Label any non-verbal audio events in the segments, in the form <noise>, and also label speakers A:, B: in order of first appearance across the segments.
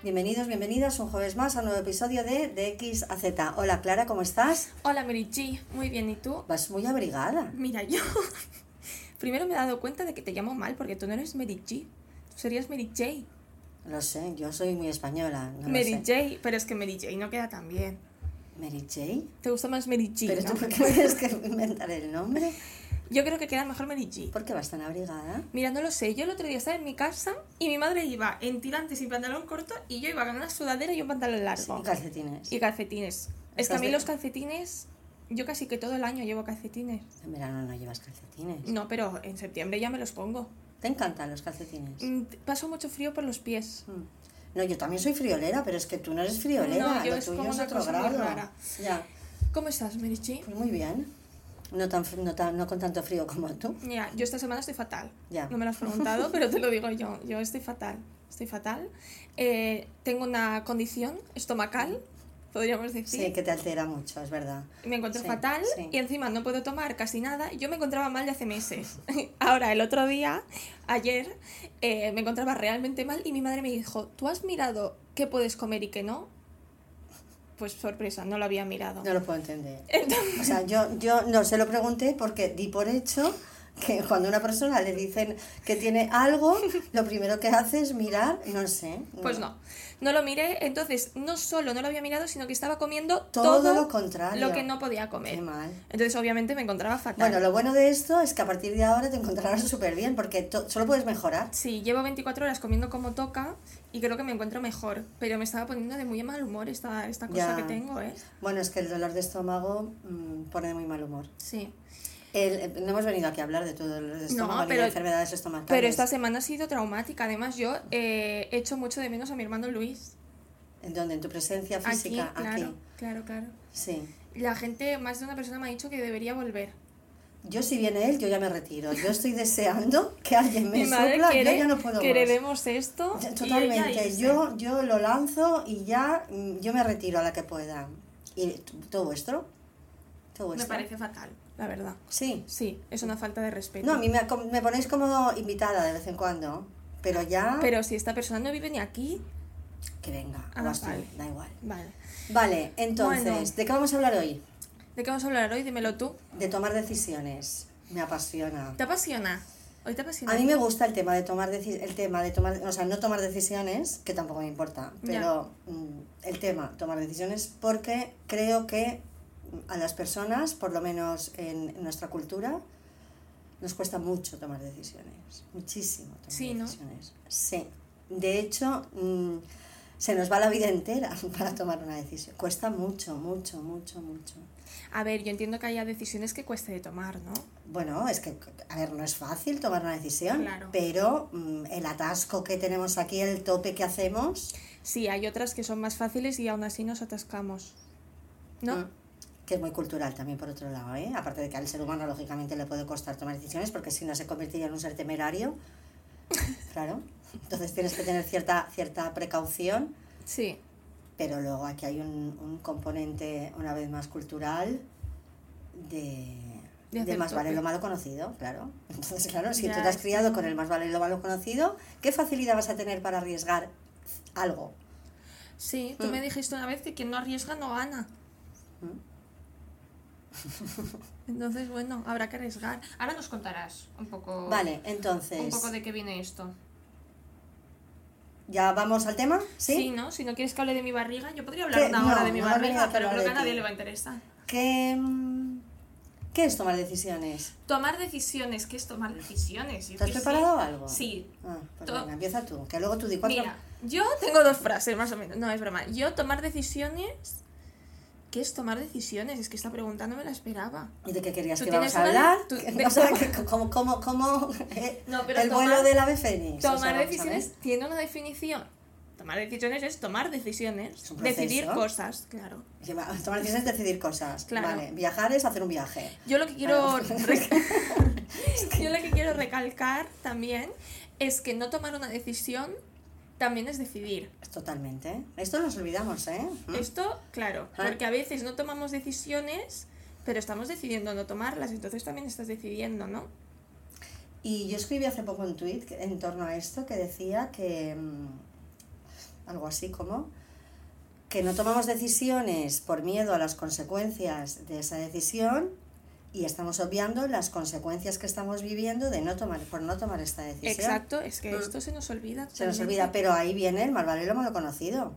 A: Bienvenidos, bienvenidas un jueves más a un nuevo episodio de, de X a Z. Hola Clara, ¿cómo estás?
B: Hola G, muy bien, ¿y tú?
A: Vas muy abrigada.
B: Mira, yo <laughs> primero me he dado cuenta de que te llamo mal porque tú no eres G, tú serías Mary J.
A: Lo sé, yo soy muy española. No lo
B: Mary
A: sé.
B: J, pero es que Mary J no queda tan bien.
A: ¿Mary J?
B: ¿Te gusta más Mary G?
A: ¿Pero
B: no?
A: tú por qué me tienes que inventar el nombre?
B: Yo creo que queda mejor Mary G.
A: ¿Por qué vas tan abrigada?
B: Mira, no lo sé, yo el otro día estaba en mi casa y mi madre iba en tirantes y pantalón corto y yo iba con una sudadera y un pantalón largo.
A: Y calcetines.
B: Y calcetines. Es que a mí
A: de-
B: los calcetines, yo casi que todo el año llevo calcetines.
A: En verano no llevas calcetines.
B: No, pero en septiembre ya me los pongo.
A: ¿Te encantan los calcetines?
B: Mm, Paso mucho frío por los pies.
A: Mm. No, yo también soy friolera, pero es que tú no eres friolera.
B: No, yo
A: lo
B: es
A: tuyo
B: como
A: es otro grado.
B: rara.
A: Ya,
B: ¿Cómo estás, G?
A: pues muy bien. No, tan, no, tan, no con tanto frío como tú.
B: Mira, yo esta semana estoy fatal.
A: Ya.
B: No me lo has preguntado, pero te lo digo yo. Yo estoy fatal. Estoy fatal. Eh, tengo una condición estomacal, podríamos decir.
A: Sí, que te altera mucho, es verdad.
B: Me encuentro
A: Sí,
B: fatal
A: sí.
B: y encima no puedo tomar casi nada. Yo me encontraba mal de hace meses. <laughs> Ahora, el otro día, ayer, eh, me encontraba realmente mal y mi madre me dijo, ¿tú has mirado qué puedes comer y qué no? Pues sorpresa, no lo había mirado.
A: No lo puedo entender.
B: Entonces-
A: O sea, yo, yo no se lo pregunté porque di por hecho que cuando a una persona le dicen que tiene algo, lo primero que hace es mirar, no sé.
B: Pues no, no lo miré, entonces no solo no lo había mirado, sino que estaba comiendo
A: Todo
B: todo,
A: lo contrario.
B: lo que no podía comer.
A: Qué mal.
B: Entonces obviamente me encontraba fatal.
A: Bueno, lo bueno de esto es que a partir de ahora te encontrarás súper bien porque solo puedes mejorar.
B: Sí, llevo 24 horas comiendo como toca y creo que me encuentro mejor, pero me estaba poniendo de muy mal humor esta, esta cosa
A: Ya.
B: que tengo, ¿eh?
A: Bueno, es que el dolor de estómago mm, pone de muy mal humor.
B: Sí.
A: El- eh, no hemos venido aquí a hablar de tu dolor de estómago ni
B: pero-
A: de enfermedades estomacales.
B: Pero esta semana ha sido traumática. Además, yo eh, echo mucho de menos a mi hermano Luis.
A: ¿En dónde? ¿En tu presencia
B: Aquí,
A: física?
B: claro,
A: Aquí.
B: claro, claro.
A: Sí.
B: La gente, más de una persona me ha dicho que debería volver.
A: Yo si viene él, yo ya me retiro. Yo estoy deseando <laughs> que alguien me
B: quiere
A: yo ya no puedo
B: que
A: más.
B: heredemos esto. Y
A: Totalmente, yo, yo lo lanzo y ya mm, yo me retiro a la que pueda. ¿Y todo vuestro? ¿Todo
B: Me
A: vuestro?
B: parece fatal, la verdad.
A: Sí.
B: Sí, es una falta de respeto.
A: No, a mí me, me ponéis como invitada de vez en cuando, pero ya
B: Pero si esta persona no vive ni aquí,
A: que venga,
B: Ah, vale.
A: da igual.
B: vale.
A: Vale, entonces,
B: Bueno.
A: ¿de qué vamos a hablar hoy?
B: ¿De qué vamos a hablar hoy? Dímelo tú.
A: De tomar decisiones. Me apasiona.
B: ¿Te apasiona? ¿Hoy te apasiona?
A: A mí me gusta el tema de tomar el tema de tomar, o sea, no tomar decisiones, que tampoco me importa, pero mm, el tema tomar decisiones porque creo que a las personas, por lo menos en, en nuestra cultura, nos cuesta mucho tomar decisiones, muchísimo tomar
B: Sí, ¿no?
A: decisiones. Sí. De hecho, mm, se nos va la vida entera <laughs> para tomar una decisión. Cuesta mucho, mucho, mucho, mucho.
B: A ver, yo entiendo que haya decisiones que cueste de tomar, ¿no?
A: Bueno, es que, a ver, no es fácil tomar una decisión,
B: Claro.
A: pero mm, el atasco que tenemos aquí, el tope que hacemos,
B: Sí, hay otras que son más fáciles y aún así nos atascamos. ¿no?
A: mm, que es muy cultural también por otro lado, ¿eh? aparte de que al ser humano lógicamente le puede costar tomar decisiones, porque si no se convertiría en un ser temerario, <laughs> claro, entonces tienes que tener cierta, cierta precaución,
B: Sí.
A: pero luego aquí hay un, un componente, una vez más cultural, de,
B: De
A: más vale lo malo conocido, claro. Entonces, claro, si
B: Ya,
A: tú te has
B: sí.
A: criado con el más vale lo malo conocido, ¿qué facilidad vas a tener para arriesgar algo?
B: Sí, tú
A: Mm.
B: me dijiste una vez que quien no arriesga no gana. Entonces, bueno, habrá que arriesgar. Ahora nos contarás un poco,
A: Vale, entonces,
B: un poco de qué viene esto.
A: ¿ya vamos al tema? ¿Sí?
B: Sí, ¿no? Si no quieres que hable de mi barriga, yo podría hablar
A: ¿Qué?
B: una hora
A: No,
B: de mi
A: no
B: barriga, pero creo que a nadie le va a interesar.
A: ¿Qué, mm, ¿Qué es tomar decisiones?
B: Tomar decisiones, ¿qué es tomar decisiones? Yo
A: ¿Te has preparado algo?
B: Sí.
A: Ah, pues venga, empieza tú, que luego tú di cuatro.
B: Mira, yo tengo dos frases más o menos. No, es broma. Yo tomar decisiones... ¿Qué es tomar decisiones? Es que esta pregunta no me la esperaba.
A: ¿Y de qué querías
B: ¿Tú
A: que íbamos a hablar?
B: tú- <laughs> de-
A: o sea, como eh,
B: No, pero
A: el
B: tomar-
A: vuelo del ave fénix. o sea,
B: Tomar
A: vamos
B: decisiones tiene una definición. Tomar decisiones es tomar decisiones.
A: Es
B: decidir cosas, claro.
A: Tomar decisiones es decidir cosas.
B: Claro.
A: Vale, viajar es hacer un viaje.
B: Yo lo que quiero <laughs> <laughs> yo lo que quiero recalcar también es que no tomar una decisión también es decidir.
A: Totalmente. Esto nos olvidamos, ¿eh? ¿Mm?
B: Esto, claro,
A: Ah.
B: porque a veces no tomamos decisiones, pero estamos decidiendo no tomarlas, entonces también estás decidiendo, ¿no?
A: Y yo escribí hace poco un tweet en torno a esto que decía que, mm, algo así como, que no tomamos decisiones por miedo a las consecuencias de esa decisión y estamos obviando las consecuencias que estamos viviendo de no tomar por no tomar esta decisión.
B: Exacto, es que esto se nos olvida.
A: Se nos olvida, pero ahí viene el mal vale lo malo conocido.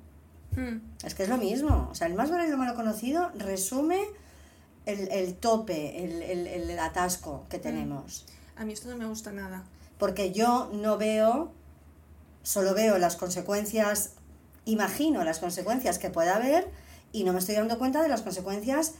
B: Mm,
A: Es que es lo mismo. O sea, el más vale lo malo conocido resume el, el tope, el, el, el atasco que tenemos.
B: A mí esto no me gusta nada.
A: Porque yo no veo, solo veo las consecuencias, imagino las consecuencias que pueda haber y no me estoy dando cuenta de las consecuencias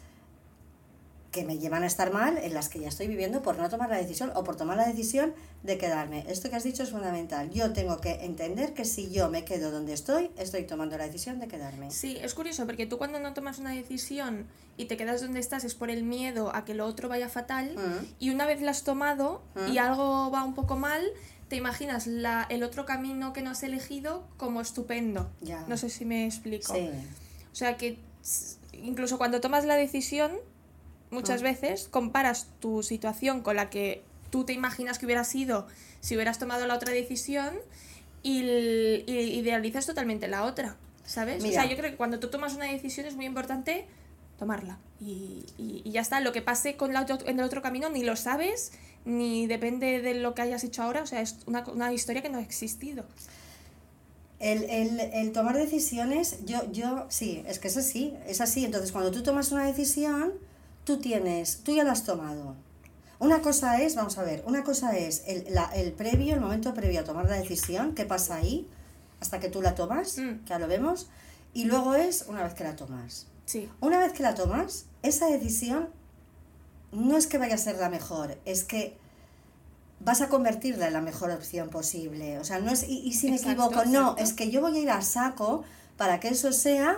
A: que me llevan a estar mal, en las que ya estoy viviendo por no tomar la decisión o por tomar la decisión de quedarme. Esto que has dicho es fundamental. Yo tengo que entender que si yo me quedo donde estoy, estoy tomando la decisión de quedarme.
B: Sí, es curioso porque tú cuando no tomas una decisión y te quedas donde estás es por el miedo a que lo otro vaya fatal
A: Mm.
B: y una vez la has tomado
A: Mm.
B: y algo va un poco mal, te imaginas la, el otro camino que no has elegido como estupendo.
A: Ya.
B: No sé si me explico.
A: Sí.
B: O sea que incluso cuando tomas la decisión, muchas
A: Mm.
B: veces comparas tu situación con la que tú te imaginas que hubiera sido si hubieras tomado la otra decisión y, idealizas totalmente la otra, ¿sabes?
A: Mira.
B: O sea, yo creo que cuando tú tomas una decisión es muy importante tomarla y, y- y ya está. Lo que pase con la otro- en el otro camino ni lo sabes ni depende de lo que hayas hecho ahora. O sea, es una, una historia que no ha existido.
A: El, el, el tomar decisiones, yo, yo, sí, es que es así, es así. Entonces, cuando tú tomas una decisión, tú tienes, tú ya la has tomado. Una cosa es, vamos a ver, una cosa es el, la- el previo, el momento previo a tomar la decisión, qué pasa ahí, hasta que tú la tomas,
B: Mm.
A: que ya lo vemos, y luego es una vez que la tomas.
B: Sí.
A: Una vez que la tomas, esa decisión no es que vaya a ser la mejor, es que vas a convertirla en la mejor opción posible. O sea, no es, y, y si me
B: Exacto,
A: equivoco, no,
B: exacto.
A: es que yo voy a ir a saco para que eso sea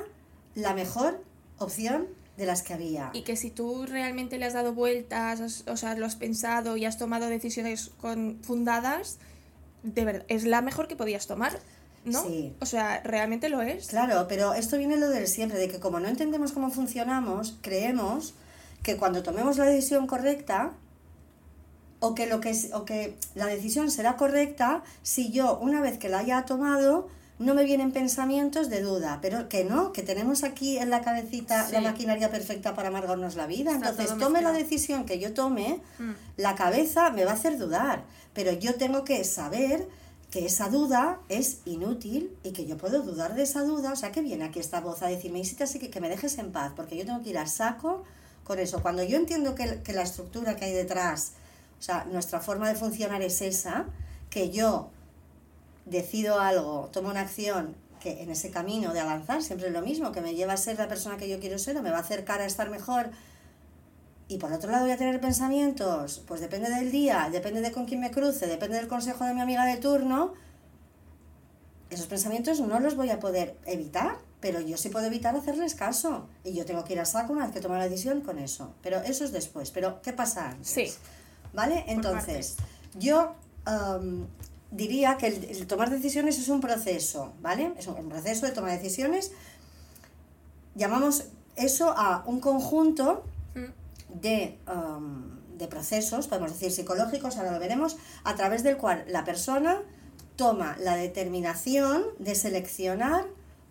A: la mejor opción de las que había.
B: Y que si tú realmente le has dado vueltas, has- o sea, lo has pensado y has tomado decisiones con, fundadas, de verdad, es la mejor que podías tomar, ¿no?
A: Sí.
B: O sea, realmente lo es.
A: Claro, pero esto viene lo del siempre, de que como no entendemos cómo funcionamos, creemos que cuando tomemos la decisión correcta, o que, lo que, o que la decisión será correcta si yo, una vez que la haya tomado, no me vienen pensamientos de duda, pero que no, que tenemos aquí en la cabecita la maquinaria perfecta para amargarnos la vida.
B: Está
A: Entonces, tome la decisión que yo tome,
B: Mm.
A: la cabeza me va a hacer dudar, pero yo tengo que saber que esa duda es inútil y que yo puedo dudar de esa duda, o sea, que viene aquí esta voz a decirme, Isita, así que, que me dejes en paz, porque yo tengo que ir a saco con eso. Cuando yo entiendo que, que la estructura que hay detrás, o sea, nuestra forma de funcionar es esa, que yo decido algo, tomo una acción que en ese camino de avanzar siempre es lo mismo, que me lleva a ser la persona que yo quiero ser o me va a acercar a estar mejor. Y por otro lado voy a tener pensamientos, pues depende del día, depende de con quién me cruce, depende del consejo de mi amiga de turno. Esos pensamientos no los voy a poder evitar, pero yo sí puedo evitar hacerles caso. Y yo tengo que ir a saco una vez que tome la decisión con eso. Pero eso es después. Pero, ¿qué pasa antes?
B: Sí.
A: ¿Vale? Entonces, yo diría que el, el tomar decisiones es un proceso, ¿vale? Es un, un proceso de toma de decisiones. Llamamos eso a un conjunto
B: Mm.
A: de, am, de procesos, podemos decir psicológicos, ahora lo veremos, a través del cual la persona toma la determinación de seleccionar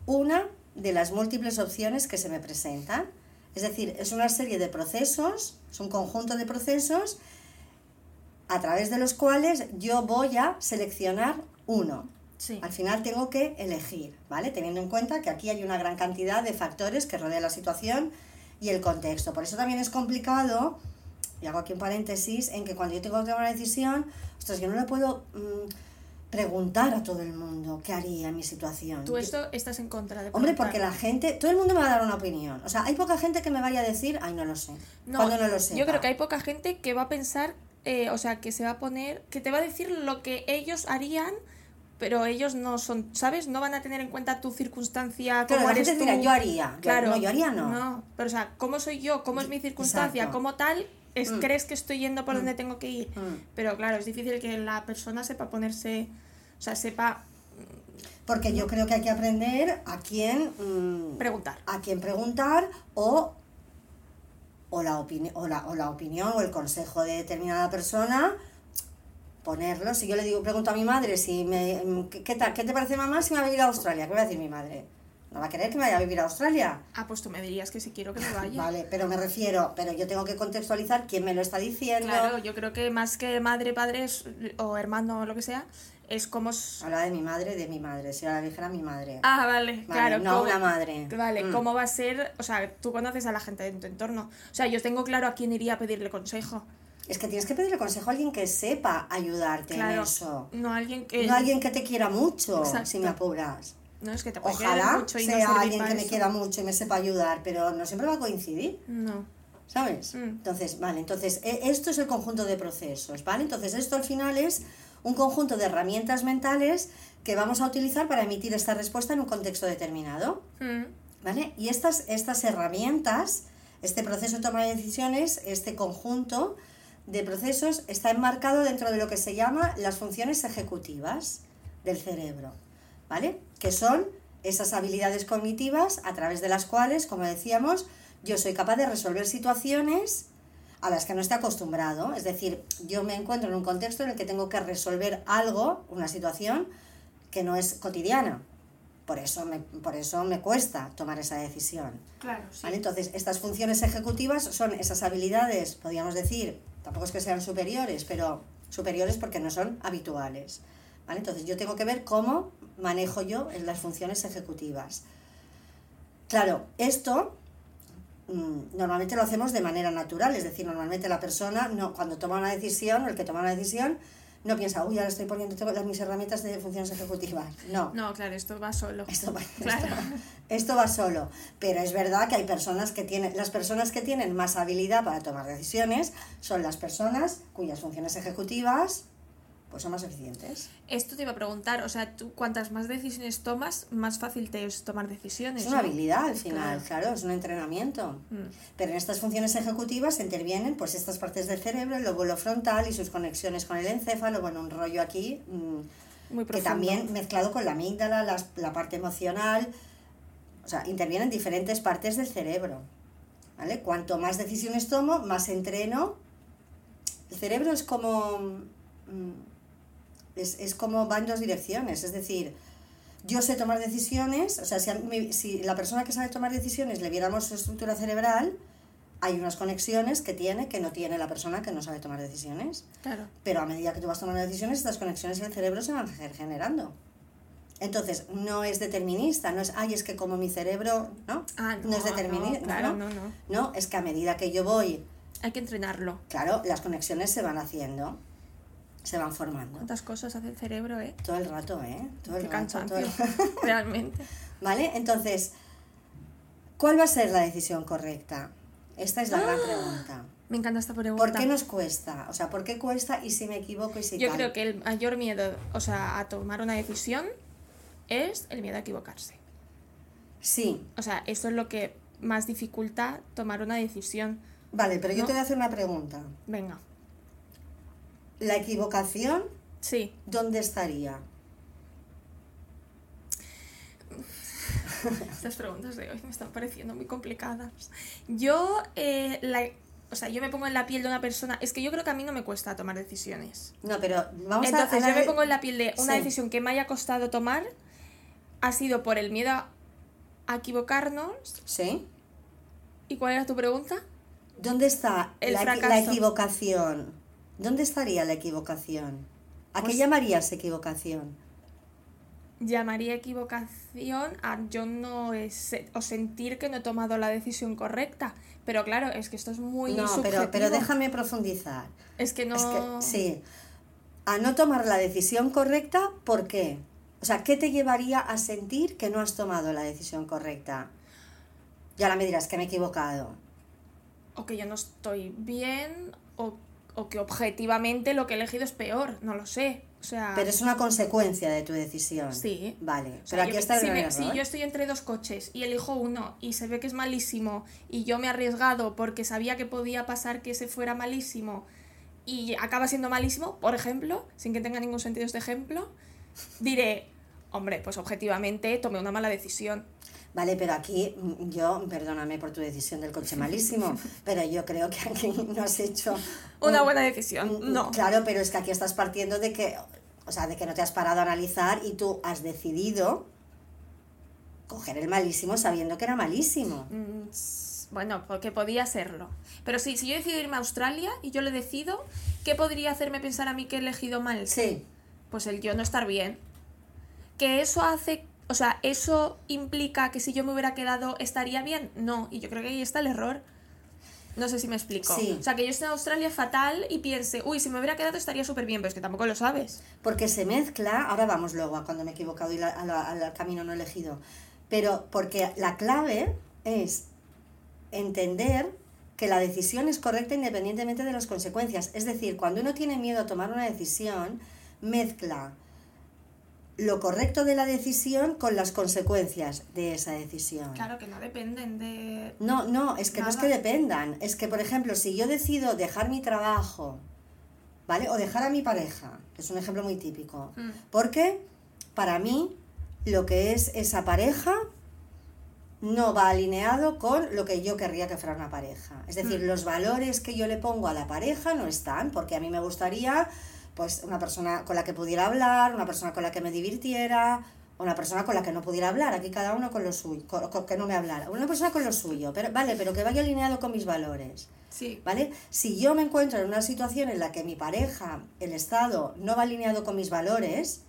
A: una de las múltiples opciones que se me presentan. Es decir, es una serie de procesos, es un conjunto de procesos a través de los cuales yo voy a seleccionar uno.
B: Sí.
A: Al final tengo que elegir, ¿vale? Teniendo en cuenta que aquí hay una gran cantidad de factores que rodean la situación y el contexto. Por eso también es complicado, y hago aquí un paréntesis, en que cuando yo tengo que tomar una decisión, ostras, yo no le puedo mm, preguntar a todo el mundo qué haría en mi situación.
B: Tú esto estás en contra de
A: Hombre, porque la gente, todo el mundo me va a dar una opinión. O sea, hay poca gente que me vaya a decir, ay, no lo sé.
B: No,
A: cuando no lo sé.
B: Yo creo que hay poca gente que va a pensar, eh, o sea, que se va a poner, que te va a decir lo que ellos harían, pero ellos no son, ¿sabes? No van a tener en cuenta tu circunstancia,
A: Claro,
B: cómo
A: la
B: eres
A: gente
B: tú.
A: dirá, yo haría.
B: Claro.
A: No, yo haría no.
B: No, pero o sea, ¿cómo soy yo? ¿Cómo es mi circunstancia?
A: Exacto.
B: ¿Cómo tal? Es,
A: Mm.
B: ¿Crees que estoy yendo por
A: Mm.
B: donde tengo que ir?
A: Mm.
B: Pero claro, es difícil que la persona sepa ponerse, o sea, sepa
A: Porque yo creo que hay que aprender a quién,
B: preguntar.
A: a quién preguntar o, o, la opini- o, la, o la opinión o el consejo de determinada persona ponerlo. Si yo le digo, pregunto a mi madre si me, ¿qué, qué tal, ¿qué te parece mamá si me va a ir a Australia? ¿Qué va a decir mi madre? ¿No va a querer que me vaya a vivir a Australia?
B: Ah, pues tú me dirías que si quiero que me <laughs> vaya.
A: Vale, pero me refiero, pero yo tengo que contextualizar quién me lo está diciendo.
B: Claro, yo creo que más que madre, padre es- o hermano o lo que sea, es como...
A: Habla de mi madre, de mi madre. Si ahora dijera mi madre.
B: Ah, vale,
A: Vale,
B: claro.
A: no
B: cómo-
A: una madre.
B: Vale,
A: Mm.
B: ¿cómo va a ser? O sea, tú conoces a la gente de tu entorno. O sea, yo tengo claro a quién iría a pedirle consejo.
A: Es que tienes que pedirle consejo a alguien que sepa ayudarte en
B: Claro.
A: eso.
B: No alguien que...
A: No alguien que te quiera mucho,
B: Exacto.
A: si me apuras.
B: No, es que te puede
A: Ojalá
B: mucho y no
A: sea
B: servir
A: alguien que me
B: eso.
A: quiera mucho y me sepa ayudar, pero no siempre va a coincidir.
B: No.
A: ¿Sabes?
B: Mm.
A: Entonces, vale, entonces e- esto es el conjunto de procesos, ¿vale? Entonces esto al final es un conjunto de herramientas mentales que vamos a utilizar para emitir esta respuesta en un contexto determinado,
B: Mm.
A: ¿vale? Y estas, estas herramientas, este proceso de toma de decisiones, este conjunto de procesos está enmarcado dentro de lo que se llama las funciones ejecutivas del cerebro, ¿vale? Que son esas habilidades cognitivas a través de las cuales, como decíamos, yo soy capaz de resolver situaciones a las que no estoy acostumbrado. Es decir, yo me encuentro en un contexto en el que tengo que resolver algo, una situación que no es cotidiana. Por eso me, por eso me cuesta tomar esa decisión.
B: Claro, sí.
A: ¿vale? Entonces, estas funciones ejecutivas son esas habilidades, podríamos decir, tampoco es que sean superiores, pero superiores porque no son habituales. ¿vale? Entonces, yo tengo que ver cómo manejo yo en las funciones ejecutivas. Claro, esto normalmente lo hacemos de manera natural, es decir, normalmente la persona no, cuando toma una decisión, o el que toma una decisión, no piensa, uy, ahora estoy poniendo todas mis herramientas de funciones ejecutivas. No,
B: No, claro, esto va solo.
A: esto va, <laughs>
B: Claro.
A: esto, esto va solo. Pero es verdad que hay personas que tienen, las personas que tienen más habilidad para tomar decisiones son las personas cuyas funciones ejecutivas pues son más eficientes.
B: Esto te iba a preguntar, o sea, tú cuantas más decisiones tomas, más fácil te es tomar decisiones.
A: Es una
B: ¿no?
A: habilidad al final,
B: Claro.
A: claro, es un entrenamiento.
B: Mm.
A: Pero en estas funciones ejecutivas intervienen pues estas partes del cerebro, el lóbulo frontal y sus conexiones con el encéfalo, bueno, un rollo aquí mm,
B: Muy
A: que también mezclado con la amígdala, la parte emocional, o sea, intervienen diferentes partes del cerebro. ¿Vale? Cuanto más decisiones tomo, más entreno. El cerebro es como. mm, Es, es como va en dos direcciones. Es decir, yo sé tomar decisiones, o sea, si, mí- si la persona que sabe tomar decisiones le viéramos su estructura cerebral, hay unas conexiones que tiene que no tiene la persona que no sabe tomar decisiones.
B: Claro.
A: Pero a medida que tú vas tomando decisiones, estas conexiones en el cerebro se van ge- generando. Entonces, no es determinista, no es, ay, es que como mi cerebro, ¿no?
B: Ah, no,
A: No es determinista,
B: no, claro,
A: ¿no?
B: no, no.
A: No, es que a medida que yo voy,
B: Hay que entrenarlo.
A: claro, las conexiones se van haciendo, se van formando.
B: ¿Cuántas cosas hace el cerebro, eh?
A: Todo el rato, ¿eh? Todo el
B: Qué
A: rato, todo el. <laughs> <laughs>
B: Realmente.
A: ¿Vale? Entonces, ¿cuál va a ser la decisión correcta? Esta es la gran
B: ¡Ah!
A: pregunta.
B: Me encanta esta pregunta.
A: ¿Por qué nos cuesta? O sea, ¿por qué cuesta y si me equivoco y si
B: Yo
A: tal?
B: creo que el mayor miedo, o sea, a tomar una decisión es el miedo a equivocarse.
A: Sí,
B: O sea, eso es lo que más dificulta tomar una decisión.
A: vale, pero yo te voy a hacer una pregunta.
B: Venga.
A: ¿La equivocación
B: Sí.
A: dónde estaría? <laughs>
B: Estas preguntas de hoy me están pareciendo muy complicadas. Yo, eh, la, o sea, yo me pongo en la piel de una persona. Es que yo creo que a mí no me cuesta tomar decisiones.
A: No, pero vamos
B: Entonces,
A: a...
B: yo me pongo en la piel de una
A: Sí.
B: decisión que me haya costado tomar. Ha sido por el miedo a equivocarnos.
A: ¿Sí?
B: ¿Y cuál era tu pregunta?
A: ¿Dónde está
B: El
A: la,
B: fracaso.
A: la equivocación? ¿Dónde estaría la equivocación? ¿A qué
B: Pues-
A: llamarías equivocación?
B: Llamaría equivocación a yo no o sentir que no he tomado la decisión correcta. Pero claro, es que esto es muy
A: no,
B: subjetivo.
A: pero, pero déjame profundizar.
B: Es que no...
A: Es que, sí. A no tomar la decisión correcta, ¿por qué? O sea, ¿qué te llevaría a sentir que no has tomado la decisión correcta? Ya ahora me dirás que me he equivocado.
B: O que yo no estoy bien, o, o que objetivamente lo que he elegido es peor, no lo sé. O sea...
A: Pero es una consecuencia de tu decisión.
B: Sí.
A: Vale.
B: O sea,
A: Pero aquí
B: yo-
A: está el
B: si, si yo estoy entre dos coches y elijo uno y se ve que es malísimo y yo me he arriesgado porque sabía que podía pasar que ese fuera malísimo y acaba siendo malísimo, por ejemplo, sin que tenga ningún sentido este ejemplo, diré, hombre, pues objetivamente tomé una mala decisión.
A: Vale, pero aquí mm, yo, perdóname por tu decisión del coche malísimo, <laughs> pero yo creo que aquí no has hecho...
B: Una
A: un-
B: buena decisión, no.
A: Claro, pero es que aquí estás partiendo de que, o sea, de que no te has parado a analizar y tú has decidido coger el malísimo sabiendo que era malísimo.
B: Mm, Bueno, porque podía serlo. Pero sí, si yo decido irme a Australia y yo le decido, ¿qué podría hacerme pensar a mí que he elegido mal?
A: Sí,
B: Pues el yo no estar bien. Que eso hace, o sea, eso implica que si yo me hubiera quedado estaría bien. No, y yo creo que ahí está el error. No sé si me explico.
A: Sí.
B: O sea, que yo esté en Australia fatal y piense, uy, si me hubiera quedado estaría súper bien, pero es que tampoco lo sabes.
A: porque se mezcla, ahora vamos luego a cuando me he equivocado y la- a la- al camino no elegido, pero porque la clave es entender que la decisión es correcta independientemente de las consecuencias. Es decir, cuando uno tiene miedo a tomar una decisión, mezcla lo correcto de la decisión con las consecuencias de esa decisión.
B: Claro que no dependen de...
A: No, no, es que no es que dependan. Es que, por ejemplo, si yo decido dejar mi trabajo, ¿vale? O dejar a mi pareja, que es un ejemplo muy típico.
B: Mm.
A: Porque para mí lo que es esa pareja no va alineado con lo que yo querría que fuera una pareja. Es decir,
B: Mm.
A: los valores que yo le pongo a la pareja no están, porque a mí me gustaría pues una persona con la que pudiera hablar, una persona con la que me divirtiera, una persona con la que no pudiera hablar, aquí cada uno con lo suyo, con- con- que no me hablara, una persona con lo suyo, pero vale, pero que vaya alineado con mis valores.
B: Sí.
A: ¿Vale? Si yo me encuentro en una situación en la que mi pareja, el Estado, no va alineado con mis valores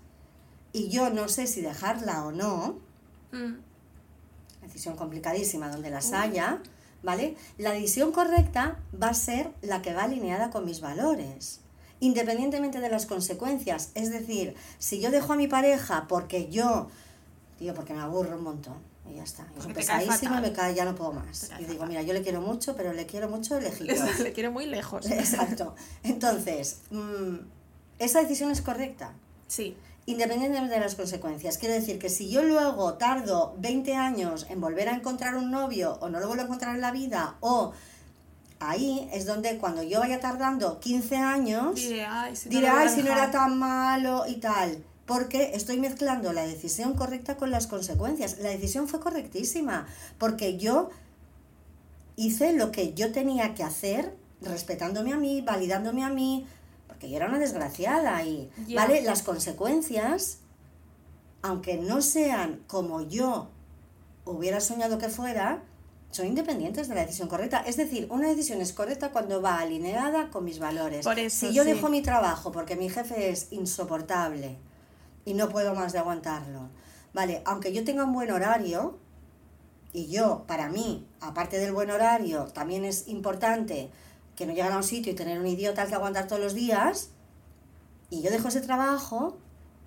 A: y yo no sé si dejarla o no,
B: Mm.
A: decisión complicadísima donde las haya, ¿vale? La decisión correcta va a ser la que va alineada con mis valores, independientemente de las consecuencias. Es decir, si yo dejo a mi pareja porque yo, tío, porque me aburro un montón, y ya está, es
B: Porque fatal.
A: me cae, ya no puedo más. Y digo, mira, yo le quiero mucho, pero le quiero mucho lejitos. <laughs>
B: Le quiero muy lejos. <laughs>
A: Exacto. Entonces, mm, esa decisión es correcta,
B: Sí.
A: independientemente de las consecuencias. Quiero decir que si yo luego tardo 20 años en volver a encontrar un novio o no lo vuelvo a encontrar en la vida o ahí es donde cuando yo vaya tardando 15 años
B: Diré, ay, si no
A: diré,
B: lo voy a
A: ay, si no
B: dejar".
A: era tan malo y tal. Porque estoy mezclando la decisión correcta con las consecuencias. La decisión fue correctísima, porque yo hice lo que yo tenía que hacer, respetándome a mí, validándome a mí, porque yo era una desgraciada y. ¿vale? Las consecuencias, aunque no sean como yo hubiera soñado que fuera, son independientes de la decisión correcta. Es decir, una decisión es correcta cuando va alineada con mis valores.
B: Por eso,
A: si yo
B: sí.
A: dejo mi trabajo porque mi jefe es insoportable y no puedo más de aguantarlo, vale, aunque yo tenga un buen horario, y yo, para mí, aparte del buen horario, también es importante que no llegar a un sitio y tener un idiota al que aguantar todos los días, y yo dejo ese trabajo,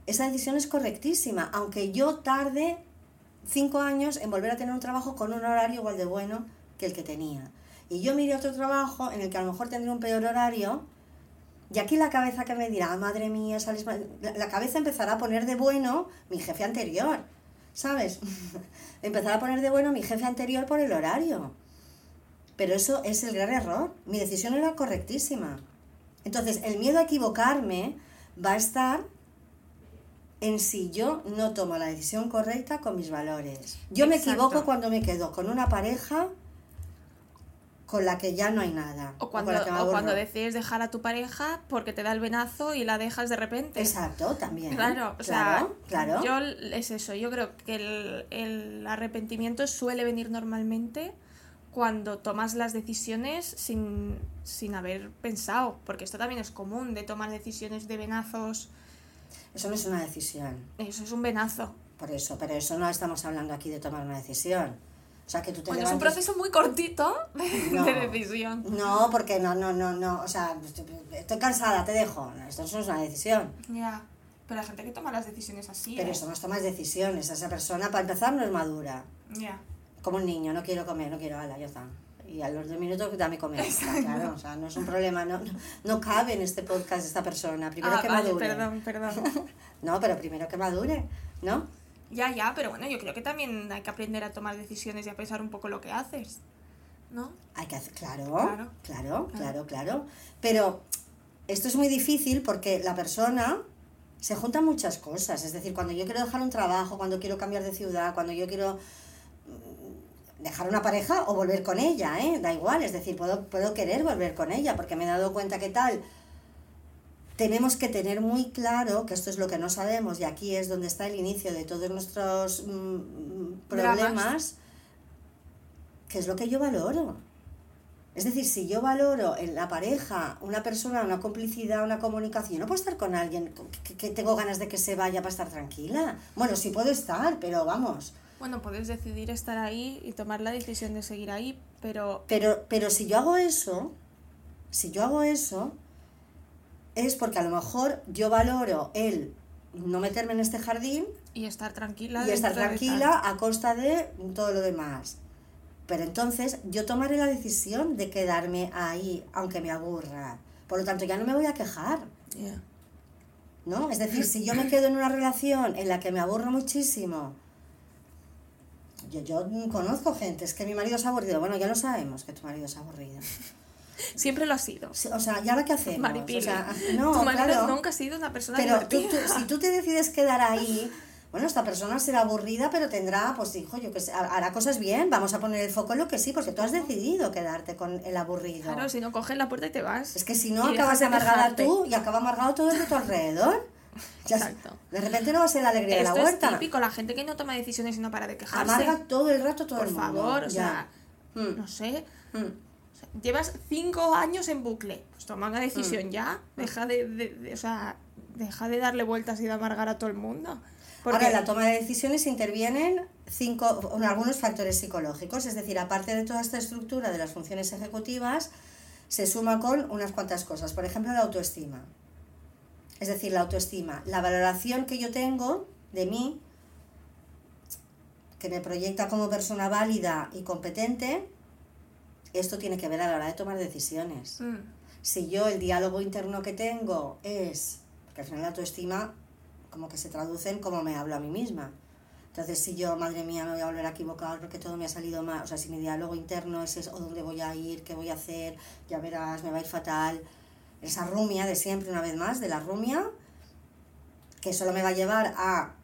A: esa decisión es correctísima, aunque yo tarde cinco años en volver a tener un trabajo con un horario igual de bueno que el que tenía. Y yo mire otro trabajo en el que a lo mejor tendré un peor horario, y aquí la cabeza que me dirá, "Ah, madre mía, sales mal", la cabeza empezará a poner de bueno mi jefe anterior, ¿sabes? <laughs> empezará a poner de bueno mi jefe anterior por el horario. Pero eso es el gran error. Mi decisión era correctísima. Entonces, el miedo a equivocarme va a estar en si yo no tomo la decisión correcta con mis valores. Yo me equivoco cuando me quedo con una pareja con la que ya no hay nada.
B: O cuando, o decides dejar a tu pareja porque te da el venazo y la dejas de repente.
A: Exacto, también.
B: Claro, o
A: claro,
B: sea,
A: claro.
B: yo es eso, yo creo que el, el arrepentimiento suele venir normalmente cuando tomas las decisiones sin, sin haber pensado, porque esto también es común de tomar decisiones de venazos,
A: Eso no es una decisión.
B: eso es un venazo.
A: Por eso, pero eso no estamos hablando aquí de tomar una decisión. O sea, que tú te
B: Bueno, es un
A: levantes-
B: proceso muy cortito de,
A: No.
B: de decisión.
A: No, porque no, no, no, no. O sea, estoy cansada, te dejo. Esto no es una decisión.
B: Ya, pero hay gente que toma las decisiones así.
A: Pero
B: ¿eh?
A: eso no es tomar decisiones. Esa persona, para empezar, no es madura.
B: Ya.
A: Como un niño, no quiero comer, no quiero, ala, ya está. Y a los dos minutos dame comer. Claro, o sea, no es un problema. No, no, no cabe en este podcast esta persona. Primero
B: Ah,
A: que
B: vale,
A: madure.
B: perdón, perdón. <laughs>
A: No, pero primero que madure, ¿no?
B: Ya, ya, pero bueno, yo creo que también hay que aprender a tomar decisiones y a pensar un poco lo que haces. ¿No?
A: Hay que hacer, claro,
B: Claro.
A: claro, claro, claro, Pero esto es muy difícil porque la persona se juntan muchas cosas. Es decir, cuando yo quiero dejar un trabajo, cuando quiero cambiar de ciudad, cuando yo quiero dejar una pareja o volver con ella, ¿eh? Da igual, es decir, puedo, puedo querer volver con ella porque me he dado cuenta que tal. Tenemos que tener muy claro que esto es lo que no sabemos y aquí es donde está el inicio de todos nuestros mm, problemas,
B: Dramas.
A: que es lo que yo valoro. Es decir, si yo valoro en la pareja una persona, una complicidad, una comunicación, no puedo estar con alguien que, que tengo ganas de que se vaya para estar tranquila. Bueno, sí puedo estar, pero vamos.
B: Bueno, puedes decidir estar ahí y tomar la decisión de seguir ahí, pero
A: Pero, pero si yo hago eso, si yo hago eso, es porque a lo mejor yo valoro el no meterme en este jardín
B: y estar tranquila.
A: y estar tranquila a costa de todo lo demás. Pero entonces yo tomaré la decisión de quedarme ahí, aunque me aburra. Por lo tanto, ya no me voy a quejar.
B: Ya.
A: ¿no? Es decir, si yo me quedo en una relación en la que me aburro muchísimo, yo, yo conozco gente, es que mi marido es aburrido. Bueno, ya lo sabemos que tu marido es aburrido. <laughs>
B: Siempre lo ha sido.
A: O sea, ¿y ahora qué hacemos?
B: Maripili.
A: O sea, <laughs> no,
B: tu marido
A: claro.
B: nunca ha sido una persona
A: Pero tú, tú- si tú te decides quedar ahí, bueno, esta persona será aburrida, pero tendrá, pues hijo, yo que sé, ha- hará cosas bien, vamos a poner el foco en lo que sí, porque tú has decidido quedarte con el aburrido.
B: Claro, si no coges la puerta y te vas.
A: Es que si no, acabas amargada tú y acaba amargado todo el de tu alrededor. Ya-
B: Exacto.
A: De repente no va a ser la alegría de la
B: es
A: huerta.
B: típico, la gente que no toma decisiones y no para de quejarse.
A: Amarga todo el rato todo
B: Por
A: el mundo.
B: favor, o
A: Ya.
B: sea,
A: Mm,
B: no sé.
A: mm.
B: o sea, llevas cinco años en bucle. Pues toma una decisión ya. Deja de, de- de- o sea, deja de darle vueltas y de amargar a todo el mundo. Porque
A: Ahora, en la toma de decisiones intervienen cinco, algunos factores psicológicos, es decir, aparte de toda esta estructura de las funciones ejecutivas, se suma con unas cuantas cosas. Por ejemplo, la autoestima. Es decir, la autoestima, la valoración que yo tengo de mí, que me proyecta como persona válida y competente, esto tiene que ver a la hora de tomar decisiones
B: Mm,
A: si yo el diálogo interno que tengo es, porque al final la autoestima como que se traduce en cómo me hablo a mí misma. Entonces, si yo, madre mía, me voy a volver a equivocar porque todo me ha salido mal, o sea, si mi diálogo interno es eso, o dónde voy a ir, qué voy a hacer, ya verás, me va a ir fatal. Esa rumia de siempre, una vez más, de la rumia, que solo me va a llevar a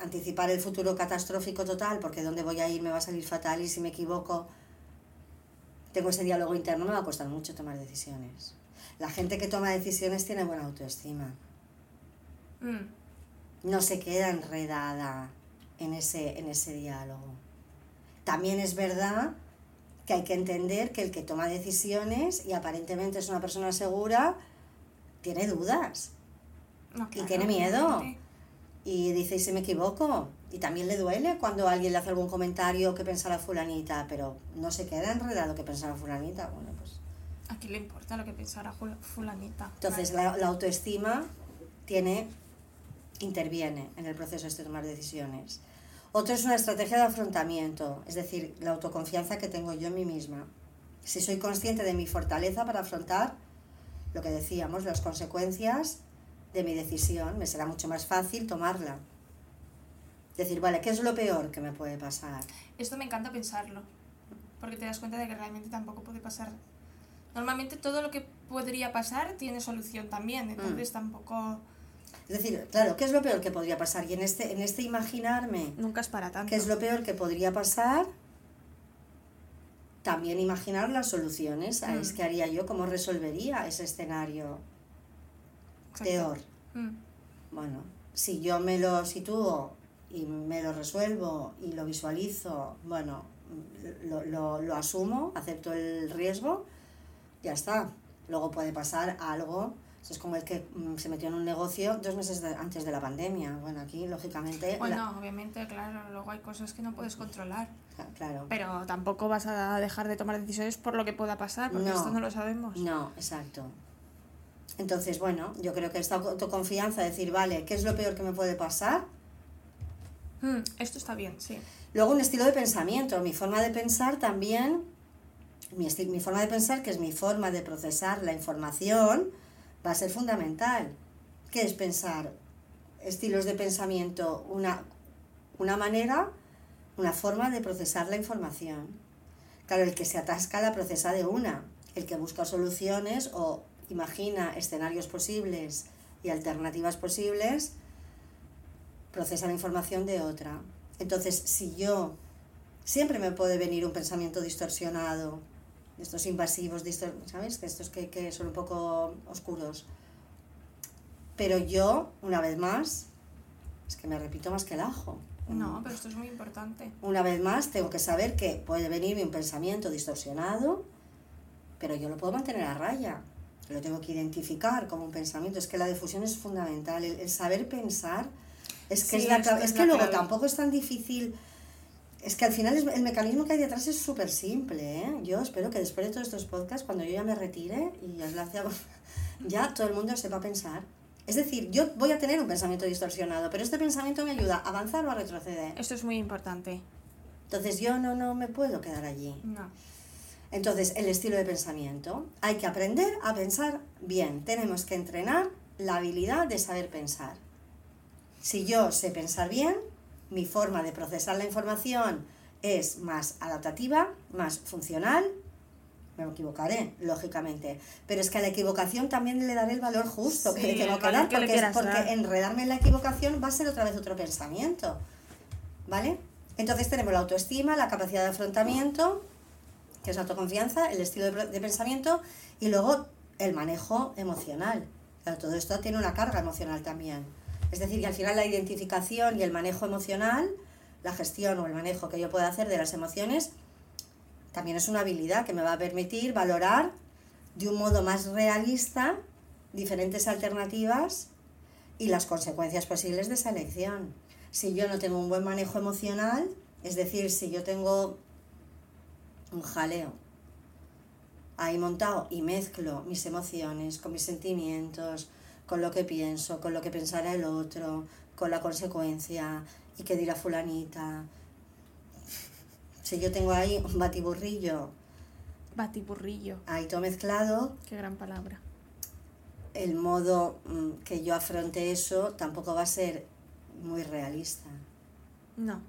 A: anticipar el futuro catastrófico total, porque dónde voy a ir me va a salir fatal y si me equivoco, tengo ese diálogo interno, me va a costar mucho tomar decisiones. La gente que toma decisiones tiene buena autoestima.
B: mm.
A: No se queda enredada en ese, en ese diálogo. También es verdad que hay que entender que el que toma decisiones y aparentemente es una persona segura, tiene dudas
B: No,
A: y
B: claro,
A: tiene miedo.
B: obviamente.
A: Y dice, ¿y si me equivoco? Y también le duele cuando alguien le hace algún comentario que pensará fulanita, pero no se queda enredado que pensará fulanita. Bueno, pues
B: ¿A quién le importa lo que pensara Jul- fulanita?
A: Entonces, la, la autoestima tiene, interviene en el proceso este de tomar decisiones. Otro es una estrategia de afrontamiento, es decir, la autoconfianza que tengo yo en mí misma. Si soy consciente de mi fortaleza para afrontar lo que decíamos, las consecuencias de mi decisión, me será mucho más fácil tomarla. Decir, vale, ¿qué es lo peor que me puede pasar?
B: Esto me encanta pensarlo, porque te das cuenta de que realmente tampoco puede pasar. Normalmente todo lo que podría pasar tiene solución también, entonces
A: Mm.
B: tampoco...
A: Es decir, claro, ¿qué es lo peor que podría pasar? Y en este, en este imaginarme
B: Nunca es para tanto.
A: ¿Qué es lo peor que podría pasar? También imaginar las soluciones. ¿Sabes
B: Mm.
A: qué haría yo? ¿Cómo resolvería ese escenario
B: Exacto.
A: peor?
B: Mm.
A: Bueno, si yo me lo sitúo y me lo resuelvo y lo visualizo, bueno, lo, lo, lo asumo, acepto el riesgo, ya está. Luego puede pasar algo. Eso es como el que mm, se metió en un negocio dos meses de- antes de la pandemia. Bueno, aquí, lógicamente, la-
B: Bueno, obviamente, claro, luego hay cosas que no puedes controlar,
A: claro.
B: pero tampoco vas a dejar de tomar decisiones por lo que pueda pasar, porque
A: No.
B: esto no lo sabemos.
A: No, exacto. Entonces, bueno, yo creo que esta autoconfianza, decir, vale, ¿qué es lo peor que me puede pasar?
B: Mm, esto está bien, sí.
A: Luego un estilo de pensamiento, mi forma de pensar también, mi, mi forma de pensar, que es mi forma de procesar la información, va a ser fundamental. ¿Qué es pensar? Estilos de pensamiento, una, una manera, una forma de procesar la información. Claro, el que se atasca la procesa de una, el que busca soluciones o imagina escenarios posibles y alternativas posibles, procesa la información de otra. Entonces, si yo Siempre me puede venir un pensamiento distorsionado, estos invasivos, ¿sabes? Que estos que, que son un poco oscuros. Pero yo, una vez más, es que me repito más que el ajo.
B: No, pero esto es muy importante.
A: Una vez más, tengo que saber que puede venirme un pensamiento distorsionado, pero yo lo puedo mantener a raya. Lo tengo que identificar como un pensamiento. Es que la difusión es fundamental. El, el saber pensar es que,
B: Sí,
A: es, la, clave-
B: es
A: es
B: la
A: que luego
B: clave.
A: tampoco es tan difícil. Es que al final es- el mecanismo que hay detrás es súper simple. ¿eh? Yo espero que después de todos estos podcasts, cuando yo ya me retire y <laughs> ya, todo el mundo sepa pensar. Es decir, yo voy a tener un pensamiento distorsionado, pero este pensamiento me ayuda a avanzar o a retroceder.
B: Esto es muy importante.
A: Entonces yo no, no me puedo quedar allí.
B: No.
A: Entonces, el estilo de pensamiento. Hay que aprender a pensar bien. Tenemos que entrenar la habilidad de saber pensar. Si yo sé pensar bien, mi forma de procesar la información es más adaptativa, más funcional. Me equivocaré, lógicamente. Pero es que a la equivocación también le daré el valor justo que
B: Sí,
A: le tengo que dar,
B: que
A: porque,
B: quieras
A: porque
B: dar.
A: enredarme en la equivocación va a ser otra vez otro pensamiento. ¿Vale? Entonces tenemos la autoestima, la capacidad de afrontamiento, que es autoconfianza, el estilo de, de pensamiento y luego el manejo emocional. Claro, todo esto tiene una carga emocional también. Es decir, que al final la identificación y el manejo emocional, la gestión o el manejo que yo pueda hacer de las emociones, también es una habilidad que me va a permitir valorar de un modo más realista diferentes alternativas y las consecuencias posibles de esa elección. Si yo no tengo un buen manejo emocional, es decir, si yo tengo un jaleo ahí montado y mezclo mis emociones con mis sentimientos, con lo que pienso, con lo que pensará el otro, con la consecuencia y qué dirá fulanita. Si yo tengo ahí un batiburrillo
B: Batiburrillo.
A: ahí todo mezclado,
B: Qué gran palabra.
A: el modo mm, que yo afronte eso tampoco va a ser muy realista.
B: No.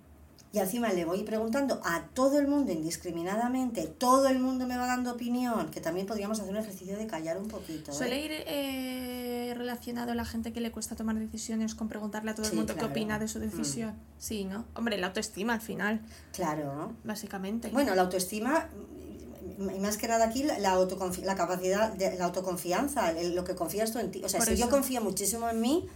A: Y encima le voy preguntando a todo el mundo indiscriminadamente, todo el mundo me va dando opinión, que también podríamos hacer un ejercicio de callar un poquito. ¿eh?
B: ¿Suele ir eh, relacionado la gente que le cuesta tomar decisiones con preguntarle a todo
A: Sí,
B: el mundo
A: claro.
B: qué opina de su
A: Mm.
B: decisión? Sí, ¿no? Hombre, la autoestima al final,
A: Claro,
B: básicamente.
A: Bueno, la autoestima, y más que nada aquí, la, autoconfi- la capacidad, de la autoconfianza, el- lo que confías tú en ti. O sea,
B: Por
A: si yo confío muchísimo en mí,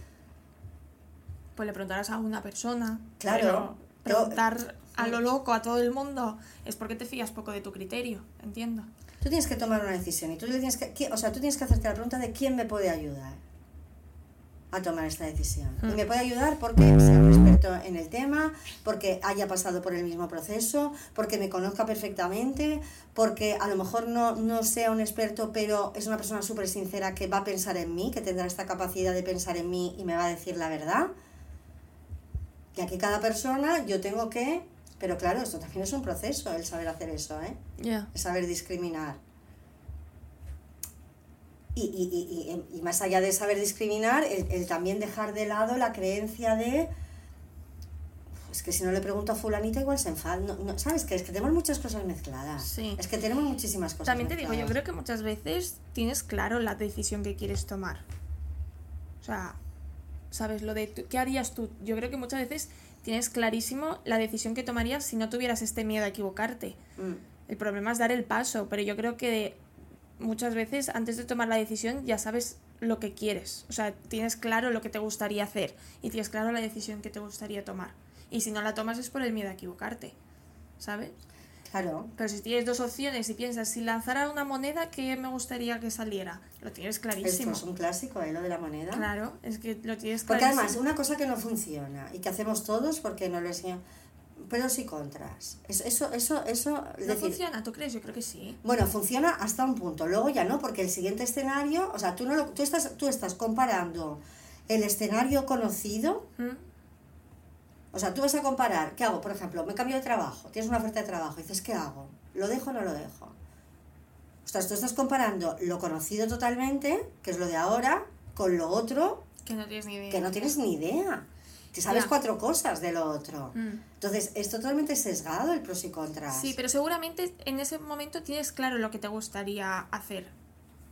B: Pues le preguntarás a una persona.
A: Claro.
B: pero preguntar a lo loco a todo el mundo es porque te fías poco de tu criterio, entiendo.
A: tú tienes que tomar una decisión y tú le tienes que, o sea, tú tienes que hacerte la pregunta de quién me puede ayudar a tomar esta decisión. Y
B: Mm.
A: me puede ayudar porque sea un experto en el tema, porque haya pasado por el mismo proceso, porque me conozca perfectamente, porque a lo mejor no, no sea un experto, pero es una persona súper sincera que va a pensar en mí, que tendrá esta capacidad de pensar en mí y me va a decir la verdad. Y aquí cada persona yo tengo que... Pero claro, esto también es un proceso, el saber hacer eso, ¿eh?
B: Ya.
A: el saber discriminar. Y, y, y, y, más allá de saber discriminar, el, el también dejar de lado la creencia de es que si no le pregunto a fulanita igual se enfada. No, no, ¿Sabes qué? Es que tenemos muchas cosas mezcladas.
B: Sí.
A: Es que tenemos muchísimas cosas
B: También te digo, yo creo que muchas veces tienes claro la decisión que quieres tomar. O sea, ¿sabes? Lo de qué harías tú. Yo creo que muchas veces tienes clarísimo la decisión que tomarías si no tuvieras este miedo a equivocarte.
A: Mm,
B: El problema es dar el paso, pero yo creo que muchas veces antes de tomar la decisión ya sabes lo que quieres. O sea, tienes claro lo que te gustaría hacer y tienes claro la decisión que te gustaría tomar. Y si no la tomas es por el miedo a equivocarte, ¿sabes?
A: Claro.
B: Pero si tienes dos opciones y piensas, si lanzara una moneda, ¿qué me gustaría que saliera? Lo tienes
A: Esto
B: clarísimo.
A: es un clásico, ¿eh? Lo de la moneda.
B: Claro, es que lo tienes
A: Porque
B: clarísimo.
A: además, una cosa que no funciona y que hacemos todos porque no lo enseñan, pros y contras. Eso, eso, eso, eso es
B: ¿No
A: decir,
B: funciona? ¿Tú crees? Yo creo que sí.
A: Bueno, funciona hasta un punto, luego ya no, porque el siguiente escenario, o sea, tú, no lo- tú, estás, tú estás comparando el escenario conocido,
B: ¿Mm?
A: O sea, tú vas a comparar, ¿qué hago? Por ejemplo, me cambio de trabajo, tienes una oferta de trabajo, y dices, ¿qué hago? ¿Lo dejo o no lo dejo? Ostras, tú estás comparando lo conocido totalmente, que es lo de ahora, con lo otro,
B: Que no tienes ni idea.
A: que no tienes ni idea. Te sabes cuatro cosas de lo otro.
B: Mm.
A: Entonces, es totalmente sesgado el pros y contras.
B: Sí, pero seguramente en ese momento tienes claro lo que te gustaría hacer,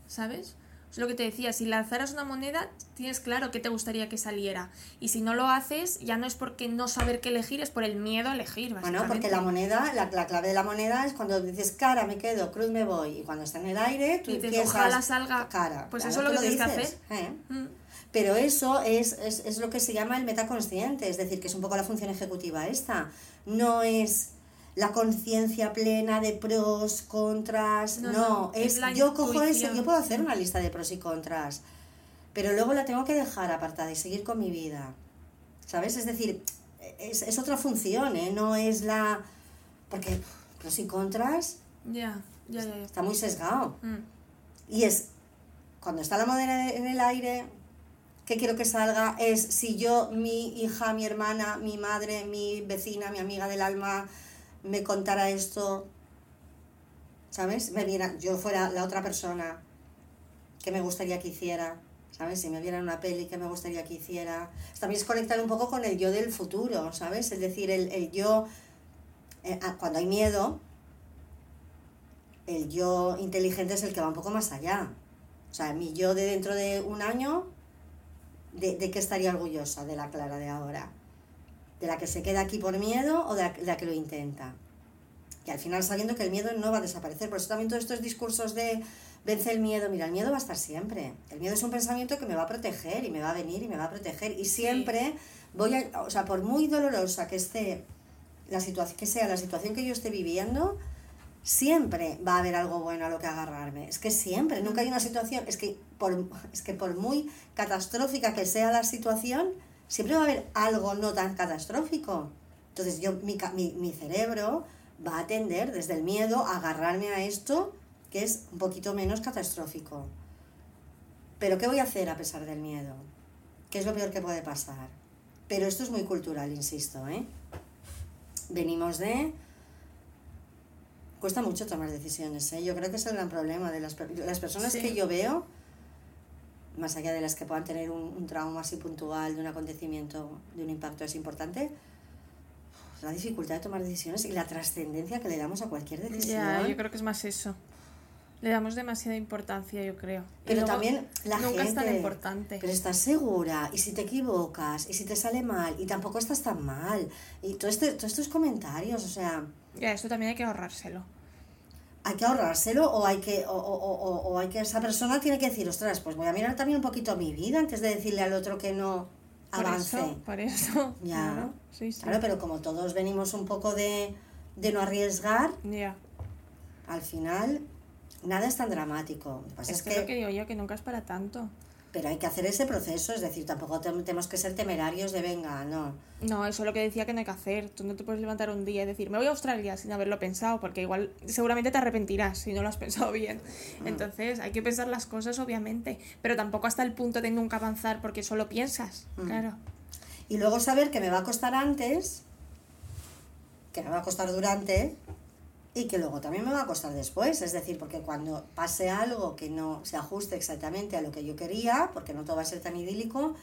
B: ¿sabes? Es lo que te decía, si lanzaras una moneda, tienes claro qué te gustaría que saliera. Y si no lo haces, ya no es porque no saber qué elegir, es por el miedo a elegir.
A: Bueno, porque la moneda, la, la clave de la moneda es cuando dices cara, me quedo, cruz, me voy. Y cuando está en el aire, tú
B: Y dices, ojalá salga.
A: cara.
B: Pues
A: Claro,
B: eso es lo que tienes que hacer.
A: ¿eh?
B: Mm.
A: Pero eso es, es, es lo que se llama el metaconsciente, es decir, que es un poco la función ejecutiva esta. No es la conciencia plena de pros, contras,
B: No,
A: no,
B: no, es
A: yo cojo eso, yo puedo hacer una lista de pros y contras, pero luego la tengo que dejar apartada y seguir con mi vida. ¿Sabes? Es decir, es, es otra función, ¿eh? No es la... Porque pros y contras
B: Ya, ya, ya. ya.
A: está muy sesgado.
B: Mm.
A: Y es, cuando está la moneda en el aire, ¿qué quiero que salga? Es si yo, mi hija, mi hermana, mi madre, mi vecina, mi amiga del alma, me contara esto, ¿sabes? Me viera, yo fuera la otra persona que me gustaría que hiciera, ¿sabes? Si me viera en una peli, que me gustaría que hiciera. También es conectar un poco con el yo del futuro, ¿sabes? Es decir, el, el yo, eh, ah, cuando hay miedo, el yo inteligente es el que va un poco más allá. O sea, mi yo de dentro de un año, ¿de, de qué estaría orgullosa? De la Clara de ahora. ¿De la que se queda aquí por miedo o de la, de la que lo intenta? Y al final sabiendo que el miedo no va a desaparecer. Por eso también todos estos discursos de vence el miedo, mira, el miedo va a estar siempre. El miedo es un pensamiento que me va a proteger y me va a venir y me va a proteger. Y siempre voy a, o sea, por muy dolorosa que esté la situación, que sea la situación que yo esté viviendo, siempre va a haber algo bueno a lo que agarrarme. Es que siempre, nunca hay una situación, es que por, es que por muy catastrófica que sea la situación, siempre va a haber algo no tan catastrófico. Entonces yo, mi, mi, mi cerebro va a tender desde el miedo a agarrarme a esto que es un poquito menos catastrófico. Pero ¿qué voy a hacer a pesar del miedo? ¿Qué es lo peor que puede pasar? Pero esto es muy cultural, insisto, ¿eh? Venimos de... Cuesta mucho tomar decisiones, ¿eh? Yo creo que es el gran problema de las, las personas
B: Sí.
A: que yo veo, más allá de las que puedan tener un, un trauma así puntual de un acontecimiento, de un impacto así importante, la dificultad de tomar decisiones y la trascendencia que le damos a cualquier decisión.
B: Ya, yo creo que es más eso. Le damos demasiada importancia, yo creo.
A: Pero
B: luego
A: también la
B: nunca es tan
A: gente-
B: importante.
A: Pero estás segura, y si te equivocas, y si te sale mal, y tampoco estás tan mal, y todo este, todos estos comentarios, o sea,
B: Ya, esto también hay que ahorrárselo.
A: Hay que ahorrárselo o hay que, o, o, o, o hay que esa persona tiene que decir, ostras, pues voy a mirar también un poquito mi vida antes de decirle al otro que no
B: Por
A: avance.
B: eso, por eso. <laughs>
A: Ya.
B: Claro, sí, sí.
A: Claro, pero como todos venimos un poco de, de no arriesgar,
B: Ya.
A: al final nada es tan dramático. Lo que pasa
B: Es
A: es
B: que,
A: que,
B: lo que digo yo, que nunca es para tanto.
A: Pero hay que hacer ese proceso, es decir, tampoco te- tenemos que ser temerarios de venga, no.
B: No, eso es lo que decía que no hay que hacer. Tú no te puedes levantar un día y decir, me voy a Australia sin haberlo pensado, porque igual seguramente te arrepentirás si no lo has pensado bien.
A: Mm.
B: Entonces, hay que pensar las cosas, obviamente, pero tampoco hasta el punto de nunca avanzar porque solo piensas.
A: Mm.
B: Claro.
A: Y luego saber que me va a costar antes, que me va a costar durante y que luego también me va a costar después. Es decir, porque cuando pase algo que no se ajuste exactamente a lo que yo quería, porque no todo va a ser tan idílico,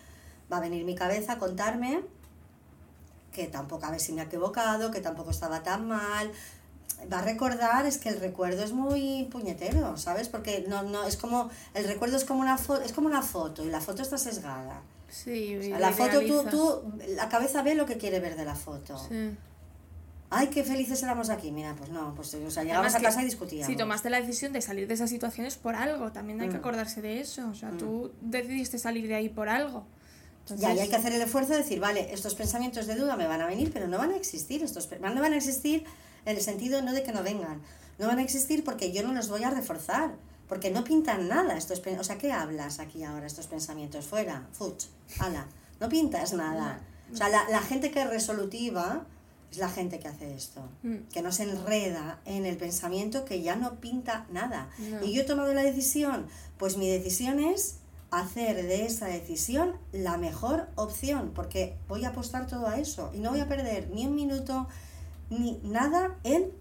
A: va a venir mi cabeza a contarme que tampoco a ver si me ha equivocado, que tampoco estaba tan mal. Va a recordar, es que el recuerdo es muy puñetero, ¿sabes? Porque no, no, es como, el recuerdo es como una foto, es como una foto, y la foto está sesgada.
B: Sí,
A: O sea, la foto, tú, tú, la cabeza ve lo que quiere ver de la foto.
B: Sí.
A: Ay, qué felices éramos aquí. Mira, pues no, pues o sea,
B: Además
A: a casa y discutíamos.
B: Si tomaste la decisión de salir de esas situaciones por algo, también hay que
A: Mm.
B: acordarse de eso. O sea,
A: Mm.
B: tú decidiste salir de ahí por algo. Entonces,
A: Ya, y hay que hacer el esfuerzo de decir, vale, estos pensamientos de duda me van a venir, pero no van a existir. Estos no van a existir en el sentido no de que no vengan. No van a existir porque yo no los voy a reforzar. Porque no pintan nada estos O sea, ¿qué hablas aquí ahora, estos pensamientos? Fuera, fuch, ala. No pintas nada. O sea, la, la gente que es resolutiva es la gente que hace esto.
B: Mm.
A: Que no se enreda en el pensamiento que ya no pinta nada.
B: No.
A: Y yo he tomado la decisión. Pues mi decisión es hacer de esa decisión la mejor opción, porque voy a apostar todo a eso y no voy a perder ni un minuto ni nada en,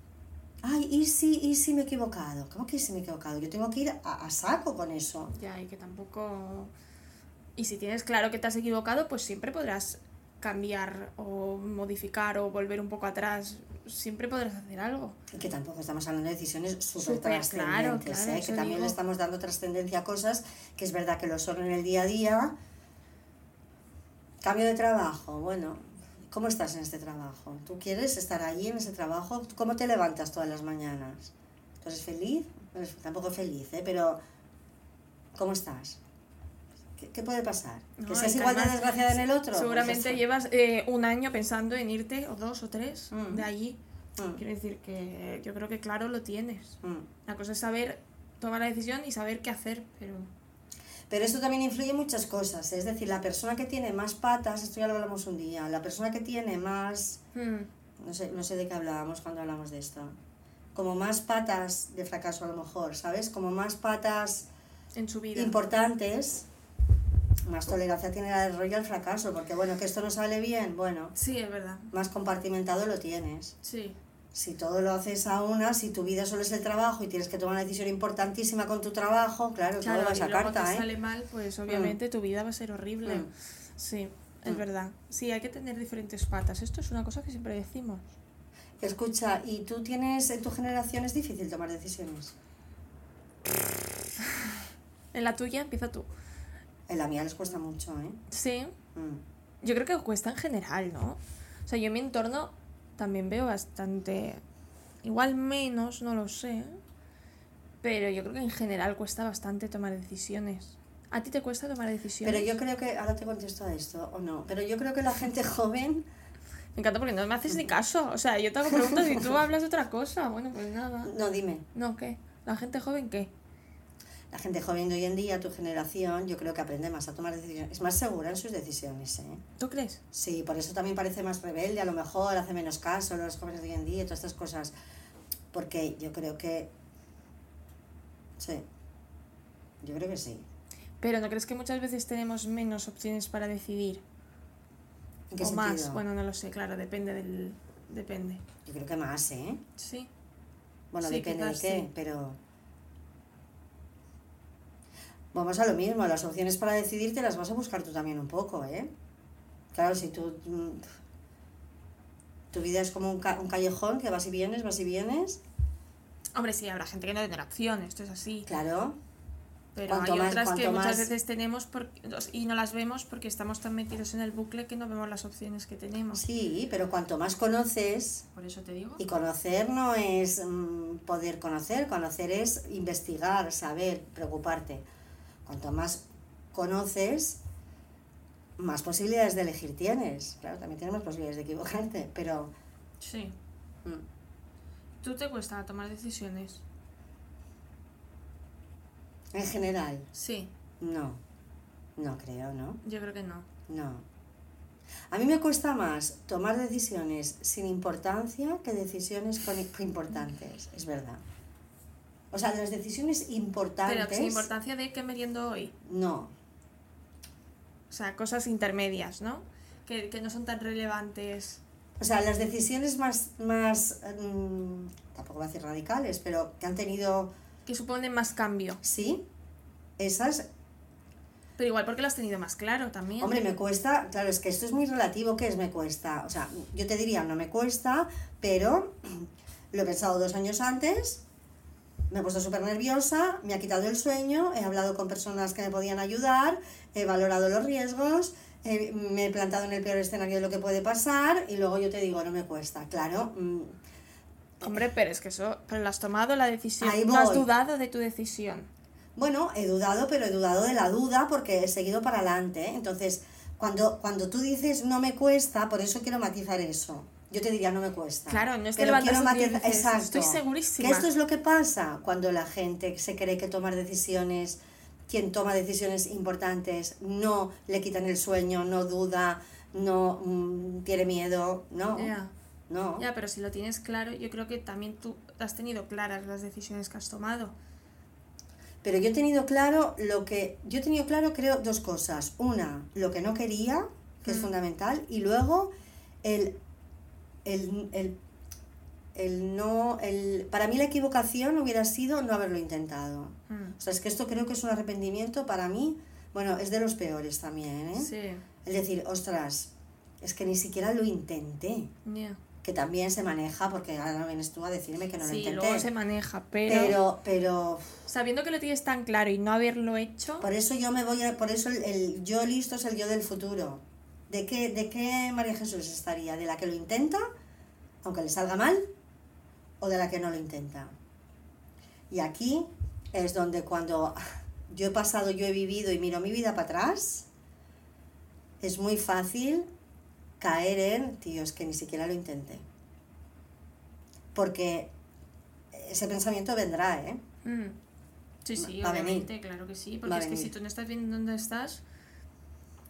A: ay, y si, y si me he equivocado. ¿Cómo que si me he equivocado? Yo tengo que ir a, a saco con eso.
B: Ya, y que tampoco... Y si tienes claro que te has equivocado, pues siempre podrás cambiar o modificar o volver un poco atrás, siempre podrás hacer algo.
A: Y que tampoco estamos hablando de decisiones súper
B: claro,
A: trascendentes,
B: claro,
A: ¿eh? que también le estamos dando trascendencia a cosas que es verdad que lo son en el día a día. Cambio de trabajo, bueno, ¿cómo estás en este trabajo? ¿Tú quieres estar ahí en ese trabajo? ¿Cómo te levantas todas las mañanas? ¿Tú eres feliz? Pues tampoco feliz, ¿eh? Pero ¿cómo estás? ¿Qué, puede pasar? ¿Que
B: No,
A: seas igual de desgraciada en el otro? Pues
B: Seguramente
A: está.
B: llevas eh, un año pensando en irte, o dos o tres,
A: Mm.
B: de allí.
A: Mm,
B: Quiero decir que yo creo que claro lo tienes.
A: mm.
B: La cosa es saber tomar la decisión y saber qué hacer, pero...
A: Pero esto también influye en muchas cosas. ¿eh? Es decir, la persona que tiene más patas, esto ya lo hablamos un día, la persona que tiene más,
B: mm,
A: no sé, no sé de qué hablábamos cuando hablamos de esto, como más patas de fracaso a lo mejor, ¿sabes? Como más patas
B: en su vida.
A: importantes, más tolerancia tiene al y al fracaso, porque bueno, que esto no sale bien, bueno,
B: Sí, es verdad.
A: más compartimentado lo tienes.
B: Sí.
A: Si todo lo haces a una, si tu vida solo es el trabajo y tienes que tomar una decisión importantísima con tu trabajo, claro, todo
B: Claro,
A: va a
B: y
A: esa
B: luego
A: carta, ¿eh?
B: sale mal, pues obviamente tu vida va a ser horrible.
A: Mm.
B: Sí, es
A: Mm.
B: verdad. Sí, hay que tener diferentes patas. Esto es una cosa que siempre decimos.
A: Escucha, ¿y tú tienes, en tu generación es difícil tomar decisiones? <laughs>
B: En la tuya empieza tú.
A: En la mía les cuesta mucho, ¿eh?
B: Sí,
A: Mm.
B: yo creo que cuesta en general, ¿no? O sea, yo en mi entorno también veo bastante... Igual menos, no lo sé. Pero yo creo que en general cuesta bastante tomar decisiones. ¿A ti te cuesta tomar decisiones?
A: Pero yo creo que, ahora te contesto a esto, o no, pero yo creo que la gente joven,
B: Me encanta porque no me haces ni caso. O sea, yo te hago preguntas y tú <laughs> hablas de otra cosa. Bueno, pues nada.
A: no, dime,
B: No, ¿qué? ¿La gente joven qué?
A: La gente joven de hoy en día, tu generación, yo creo que aprende más a tomar decisiones, es más segura en sus decisiones, ¿eh?
B: ¿Tú crees?
A: Sí, por eso también parece más rebelde, a lo mejor hace menos caso los jóvenes de hoy en día todas estas cosas, porque yo creo que, sí, yo creo que sí.
B: Pero ¿no crees que muchas veces tenemos menos opciones para decidir?
A: ¿En qué
B: o
A: sentido?
B: más. Bueno, no lo sé, claro, depende del... Depende.
A: Yo creo que más, ¿eh?
B: Sí.
A: Bueno,
B: Sí,
A: depende de qué,
B: sí.
A: pero... Vamos a lo mismo, las opciones para decidir te las vas a buscar tú también un poco, ¿eh? Claro, si tú... mm, Tu vida es como un, ca- un callejón que vas y vienes, vas y vienes,
B: Hombre, sí, habrá gente que no tendrá opción, esto es así.
A: claro.
B: Pero
A: Cuanto
B: hay
A: más-
B: otras que muchas
A: más-
B: veces tenemos por- y no las vemos porque estamos tan metidos en el bucle que no vemos las opciones que tenemos.
A: Sí, pero cuanto más conoces,
B: Por eso te digo.
A: y conocer no es mm, poder conocer, conocer es investigar, saber, preocuparte. Cuanto más conoces, más posibilidades de elegir tienes. Claro, también tienes más posibilidades de equivocarte, pero...
B: Sí.
A: mm,
B: ¿Tú te cuesta tomar decisiones?
A: En general,
B: Sí,
A: no. No creo, ¿no?
B: yo creo que no.
A: No. A mí me cuesta más tomar decisiones sin importancia que decisiones con importantes, es verdad. O sea, las decisiones importantes...
B: Pero sin importancia de qué meriendo hoy.
A: No,
B: O sea, cosas intermedias, ¿no? Que, que no son tan relevantes.
A: O sea, las decisiones más, más mm, tampoco voy a decir radicales, pero que han tenido,
B: Que suponen más cambio.
A: sí, esas,
B: Pero igual porque lo has tenido más claro también.
A: hombre, me cuesta, claro, es que esto es muy relativo, ¿qué es me cuesta? O sea, yo te diría, no me cuesta, pero lo he pensado dos años antes, me he puesto súper nerviosa, me ha quitado el sueño, he hablado con personas que me podían ayudar, he valorado los riesgos, he- me he plantado en el peor escenario de lo que puede pasar y luego yo te digo, no me cuesta, claro. mm,
B: Hombre, pero es que eso, pero lo has tomado la decisión.
A: Ahí
B: No has dudado de tu decisión.
A: Bueno, he dudado, pero he dudado de la duda porque he seguido para adelante. ¿eh? Entonces, cuando, cuando tú dices no me cuesta, por eso quiero matizar eso. Yo te diría no me cuesta.
B: Claro, no es que levantas dices,
A: Exacto.
B: "Estoy segurísima".
A: Que esto es lo que pasa cuando la gente se cree que tomar decisiones, quien toma decisiones importantes, no le quitan el sueño, no duda, no mm, tiene miedo, no.
B: Ya.
A: No.
B: Ya, pero si lo tienes claro, yo creo que también tú has tenido claras las decisiones que has tomado.
A: Pero yo he tenido claro lo que. Yo he tenido claro, creo, dos cosas. Una, lo que no quería, que es
B: Mm.
A: fundamental, y luego el. El, el el no el para mí la equivocación hubiera sido no haberlo intentado
B: Mm.
A: o sea es que esto creo que es un arrepentimiento para mí bueno es de los peores también ¿eh?
B: Sí.
A: es decir ostras es que ni siquiera lo intenté.
B: Ya.
A: Que también se maneja, porque ahora no vienes tú a decirme que no lo
B: Sí,
A: intenté.
B: luego se maneja, pero,
A: pero, pero
B: sabiendo que lo tienes tan claro y no haberlo hecho,
A: por eso yo me voy a, por eso el, el yo listo es el yo del futuro. ¿De qué, ¿De qué María Jesús estaría? ¿De la que lo intenta, aunque le salga mal? ¿O de la que no lo intenta? Y aquí es donde cuando <laughs> yo he pasado, yo he vivido y miro mi vida para atrás, es muy fácil caer en, tío, es que ni siquiera lo intenté. Porque ese pensamiento vendrá, ¿eh?
B: Mm. Sí, sí,
A: Va a venir.
B: obviamente, claro que sí. Porque
A: Va
B: es que si tú no estás bien dónde estás,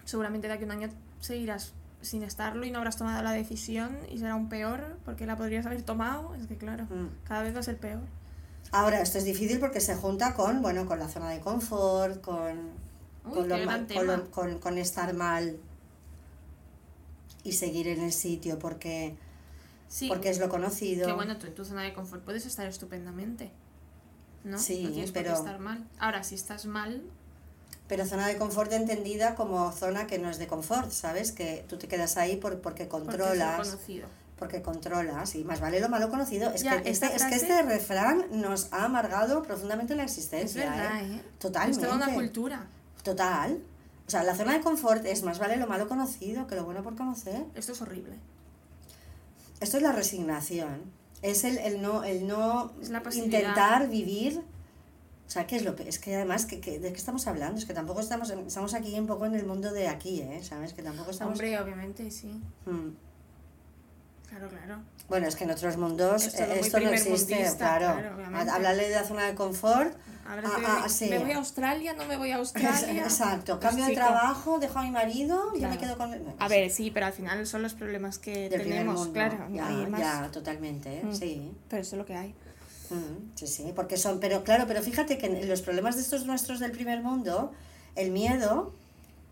B: seguramente de aquí a un año seguirás sin estarlo y no habrás tomado la decisión y será un peor porque la podrías haber tomado. Es que claro,
A: Mm.
B: cada vez va a ser peor.
A: Ahora, esto es difícil porque se junta con, bueno, con la zona de confort, con,
B: Uy,
A: con, lo
B: qué
A: ma-
B: gran
A: con, lo- con- con estar mal y seguir en el sitio porque,
B: Sí,
A: porque es lo conocido.
B: que bueno, tú en tu zona de confort puedes estar estupendamente. ¿No?
A: Sí,
B: no tienes
A: pero-
B: por qué estar mal. Ahora, si estás mal,
A: Pero zona de confort entendida como zona que no es de confort, ¿sabes? Que tú te quedas ahí por, porque
B: es
A: controlas.
B: conocido.
A: Porque controlas, y más vale lo malo conocido. Es,
B: Ya,
A: que, este, es que este refrán nos ha amargado profundamente la
B: Es
A: existencia.
B: verdad,
A: ¿eh?
B: ¿eh?
A: Totalmente.
B: Es toda una cultura.
A: Total. O sea, la zona de confort es más vale lo malo conocido que lo bueno por conocer.
B: Esto es horrible.
A: Esto es la resignación. Es el, el no, el no
B: Es
A: intentar vivir. O sea, ¿qué es lo pe- Es que además, que, que- ¿de qué estamos hablando? Es que tampoco estamos, estamos aquí un poco en el mundo de aquí, ¿eh? ¿Sabes? Que tampoco estamos...
B: Hombre, obviamente, sí.
A: Mm.
B: Claro, claro.
A: Bueno, es que en otros mundos
B: Es
A: eh, esto no existe, claro.
B: claro.
A: Hablarle de la zona de confort.
B: Ahora
A: Ah, ah,
B: me,
A: sí.
B: me voy a Australia, no me voy a Australia.
A: Exacto.
B: Pues,
A: Cambio de trabajo, dejo a mi marido y ya me
B: Claro.
A: quedo con...
B: A ver, sí, pero al final son los problemas que
A: del
B: tenemos,
A: mundo.
B: claro.
A: Ya, ya, totalmente, ¿eh?
B: Mm.
A: sí.
B: Pero eso es lo que hay.
A: Mm, Sí, sí, porque son, pero claro, pero fíjate que en los problemas de estos nuestros del primer mundo, el miedo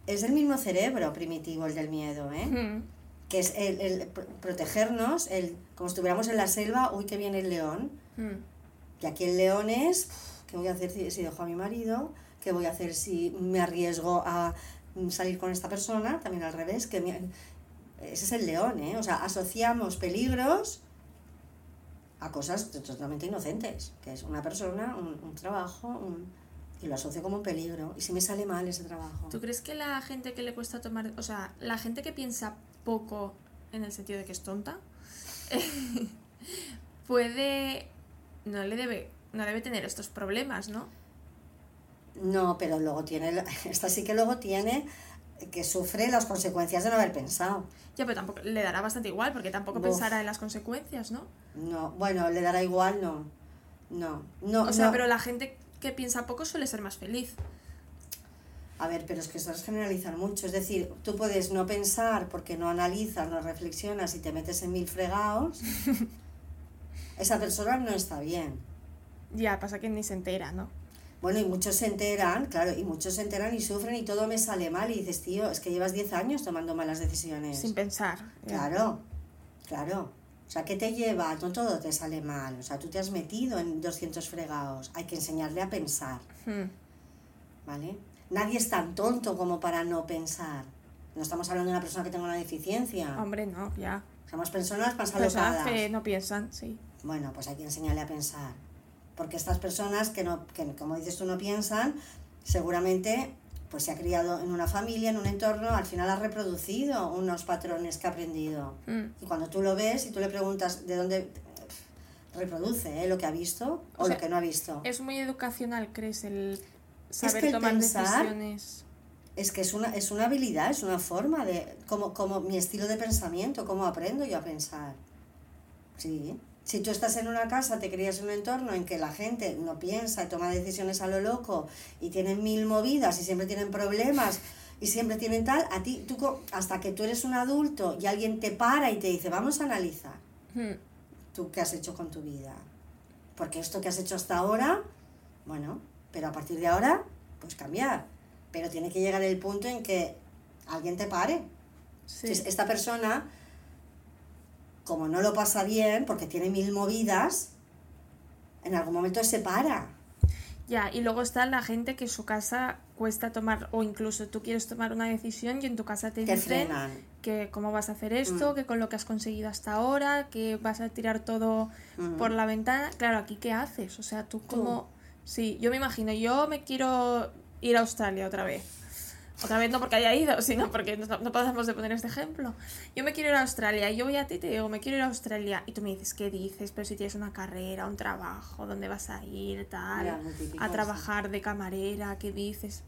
A: es el mismo cerebro primitivo, el del miedo, ¿eh?
B: Mm.
A: Que es el, el pro- protegernos, el, como si estuviéramos en la selva, uy, que viene el león.
B: Mm.
A: Y aquí el león es, ¿qué voy a hacer si, si dejo a mi marido? ¿Qué voy a hacer si me arriesgo a salir con esta persona? También al revés, que me- ese es el león, ¿eh? O sea, asociamos peligros a cosas totalmente inocentes, que es una persona, un, un trabajo, un- y lo asocio como un peligro. ¿Y si me sale mal ese trabajo?
B: ¿Tú crees que la gente que le cuesta tomar, o sea, la gente que piensa poco en el sentido de que es tonta, <laughs> puede, no le debe, no debe tener estos problemas, ¿no?
A: No, pero luego tiene, <laughs> esta sí que luego tiene que sufre las consecuencias de no haber pensado.
B: Ya, pero tampoco le dará bastante igual, porque tampoco
A: Uf.
B: pensará en las consecuencias, ¿no?
A: No, bueno, le dará igual, no. No, no,
B: O sea,
A: no.
B: pero la gente que piensa poco suele ser más feliz.
A: A ver, pero es que eso es generalizar mucho. Es decir, tú puedes no pensar porque no analizas, no reflexionas y te metes en mil fregados. <laughs> Esa persona no está bien.
B: Ya, pasa que ni se entera, ¿no?
A: Bueno, y muchos se enteran, claro, y muchos se enteran y sufren y todo me sale mal. Y dices, tío, es que llevas 10 años tomando malas decisiones.
B: Sin pensar.
A: Claro, claro. O sea, ¿qué te lleva? No todo te sale mal. O sea, tú te has metido en 200 fregados. Hay que enseñarle a pensar.
B: Mm.
A: ¿vale? Nadie es tan tonto como para no pensar. No estamos hablando de una persona que tenga una deficiencia.
B: Hombre, no, ya.
A: Somos personas más
B: Personas
A: alocadas.
B: que no piensan, sí.
A: Bueno, pues hay que enseñarle a pensar. Porque estas personas que, no, que como dices tú, no piensan, seguramente pues se ha criado en una familia, en un entorno, al final ha reproducido unos patrones que ha aprendido.
B: Mm.
A: Y cuando tú lo ves y tú le preguntas de dónde reproduce ¿eh? lo que ha visto o,
B: O sea,
A: lo que no ha visto.
B: Es muy educacional, ¿crees? El saber
A: que el
B: tomar
A: pensar-
B: decisiones.
A: Es que es una, es una habilidad, es una forma de, como, como mi estilo de pensamiento, cómo aprendo yo a pensar. Sí. Si tú estás en una casa, te crías en un entorno en que la gente no piensa y toma decisiones a lo loco y tienen mil movidas y siempre tienen problemas y siempre tienen tal, a ti, tú, hasta que tú eres un adulto y alguien te para y te dice, vamos a analizar
B: Mm.
A: tú qué has hecho con tu vida. Porque esto que has hecho hasta ahora, bueno, pero a partir de ahora, pues cambiar. Pero tiene que llegar el punto en que alguien te pare.
B: Sí.
A: Entonces, esta persona, como no lo pasa bien, porque tiene mil movidas, en algún momento se para.
B: Ya, y luego está la gente que su casa cuesta tomar, o incluso tú quieres tomar una decisión y en tu casa te
A: Te
B: dicen
A: frenan.
B: que cómo vas a hacer esto,
A: Mm.
B: que con lo que has conseguido hasta ahora, que vas a tirar todo
A: Mm.
B: por la ventana. Claro, aquí qué haces? O sea, tú como... Sí, yo me imagino, yo me quiero ir a Australia otra vez. Otra vez no porque haya ido, <laughs> sino porque no, no podemos de poner este ejemplo. Yo me quiero ir a Australia y yo voy a ti y te digo, me quiero ir a Australia. Y tú me dices, ¿qué dices? Pero si tienes una carrera, un trabajo, ¿dónde vas a ir? Tal,
A: Ya, lo típico,
B: a
A: sí.
B: trabajar de camarera, ¿qué dices?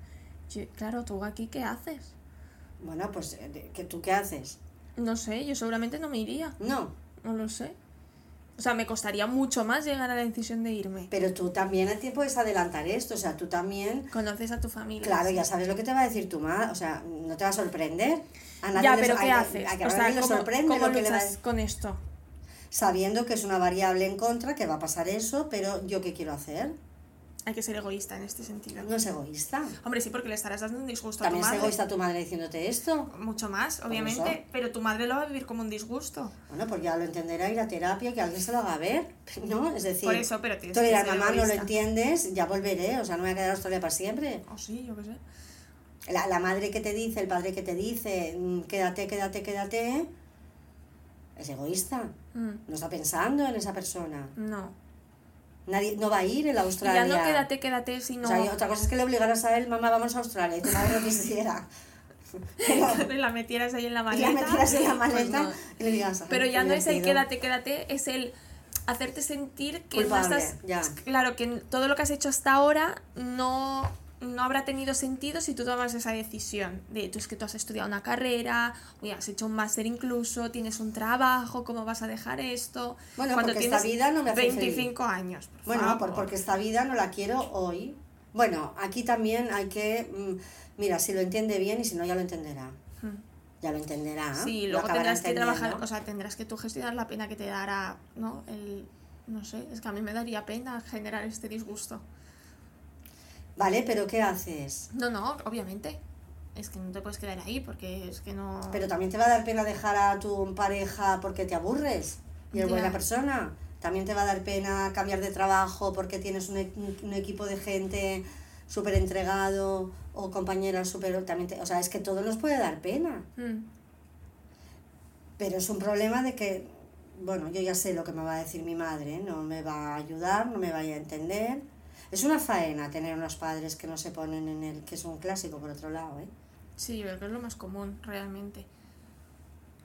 B: Yo, claro, tú aquí, ¿qué haces?
A: Bueno, pues, eh, de- ¿qué- ¿tú qué haces?
B: No sé, yo seguramente no me iría,
A: No,
B: no lo sé. O sea, me costaría mucho más llegar a la decisión de irme.
A: pero tú también a ti puedes adelantar esto, o sea, tú también,
B: Conoces a tu familia.
A: claro, ya sabes lo que te va a decir tu madre, o sea, no te va a sorprender. A nadie
B: Ya, pero ¿qué
A: a-
B: haces?
A: A, que a
B: O
A: nadie
B: sea,
A: le
B: ¿cómo,
A: sorprende
B: cómo
A: lo que le va a
B: con esto?
A: sabiendo que es una variable en contra, que va a pasar eso, pero yo qué quiero hacer.
B: Hay que ser egoísta en este sentido.
A: No es egoísta.
B: Hombre, sí, porque le estarás dando un disgusto
A: También
B: a
A: es
B: tu madre.
A: egoísta tu madre diciéndote esto.
B: Mucho más, obviamente, pero tu madre lo va a vivir como un disgusto.
A: Bueno, pues ya lo entenderá, ir a terapia, que alguien se lo haga ver, <laughs> ¿no? Es decir,
B: Por eso, pero tienes
A: tú
B: que
A: dirás, mamá, no lo
B: egoísta".
A: entiendes, ya volveré, o sea, no me voy a quedar Australia para siempre.
B: O sí, yo qué sé.
A: La, la madre que te dice, el padre que te dice, mm, quédate, quédate, quédate, es egoísta.
B: Mm,
A: No está pensando en esa persona.
B: no.
A: Nadie, no va a ir en
B: Y ya
A: Australia.
B: no quédate, quédate, sino...
A: O sea, y otra cosa es que le obligaras a él, mamá, vamos a Australia, y tu madre no quisiera. <laughs> Pero,
B: la metieras ahí en la
A: y
B: maleta.
A: la metieras en la
B: pues
A: maleta
B: no.
A: y le digas, "Ay,
B: Pero ya no es el
A: divertido".
B: quédate, quédate, es el hacerte sentir que
A: Culpable,
B: no estás...
A: ya.
B: Claro, que todo lo que has hecho hasta ahora no, no habrá tenido sentido si tú tomas esa decisión. De tú es que tú has estudiado una carrera, o ya has hecho un máster incluso, tienes un trabajo, ¿cómo vas a dejar esto?
A: Bueno,
B: Cuando
A: porque esta vida no me hace feliz.
B: 25 años. por
A: Bueno,
B: favor.
A: por- porque esta vida no la quiero hoy. Bueno, aquí también hay que, mm, mira, si lo entiende bien y si no ya lo entenderá.
B: Mm.
A: Ya lo entenderá.
B: Sí,
A: lo
B: luego
A: acabará
B: tendrás que trabajar, o sea, tendrás que tú gestionar la pena que te dará, ¿no? El, no sé, es que a mí me daría pena generar este disgusto.
A: Vale, pero ¿qué haces?
B: No, no, obviamente. Es que no te puedes quedar ahí porque es que no...
A: Pero también te va a dar pena dejar a tu pareja porque te aburres y es buena persona. También te va a dar pena cambiar de trabajo porque tienes un, e- un equipo de gente súper entregado o compañeras súper... También te- o sea, es que todo nos puede dar pena.
B: Mm,
A: Pero es un problema de que, bueno, yo ya sé lo que me va a decir mi madre, no me va a ayudar, no me vaya a entender. Es una faena tener unos padres que no se ponen en el, que es un clásico por otro lado, ¿eh?
B: Sí, yo creo que es lo más común, realmente.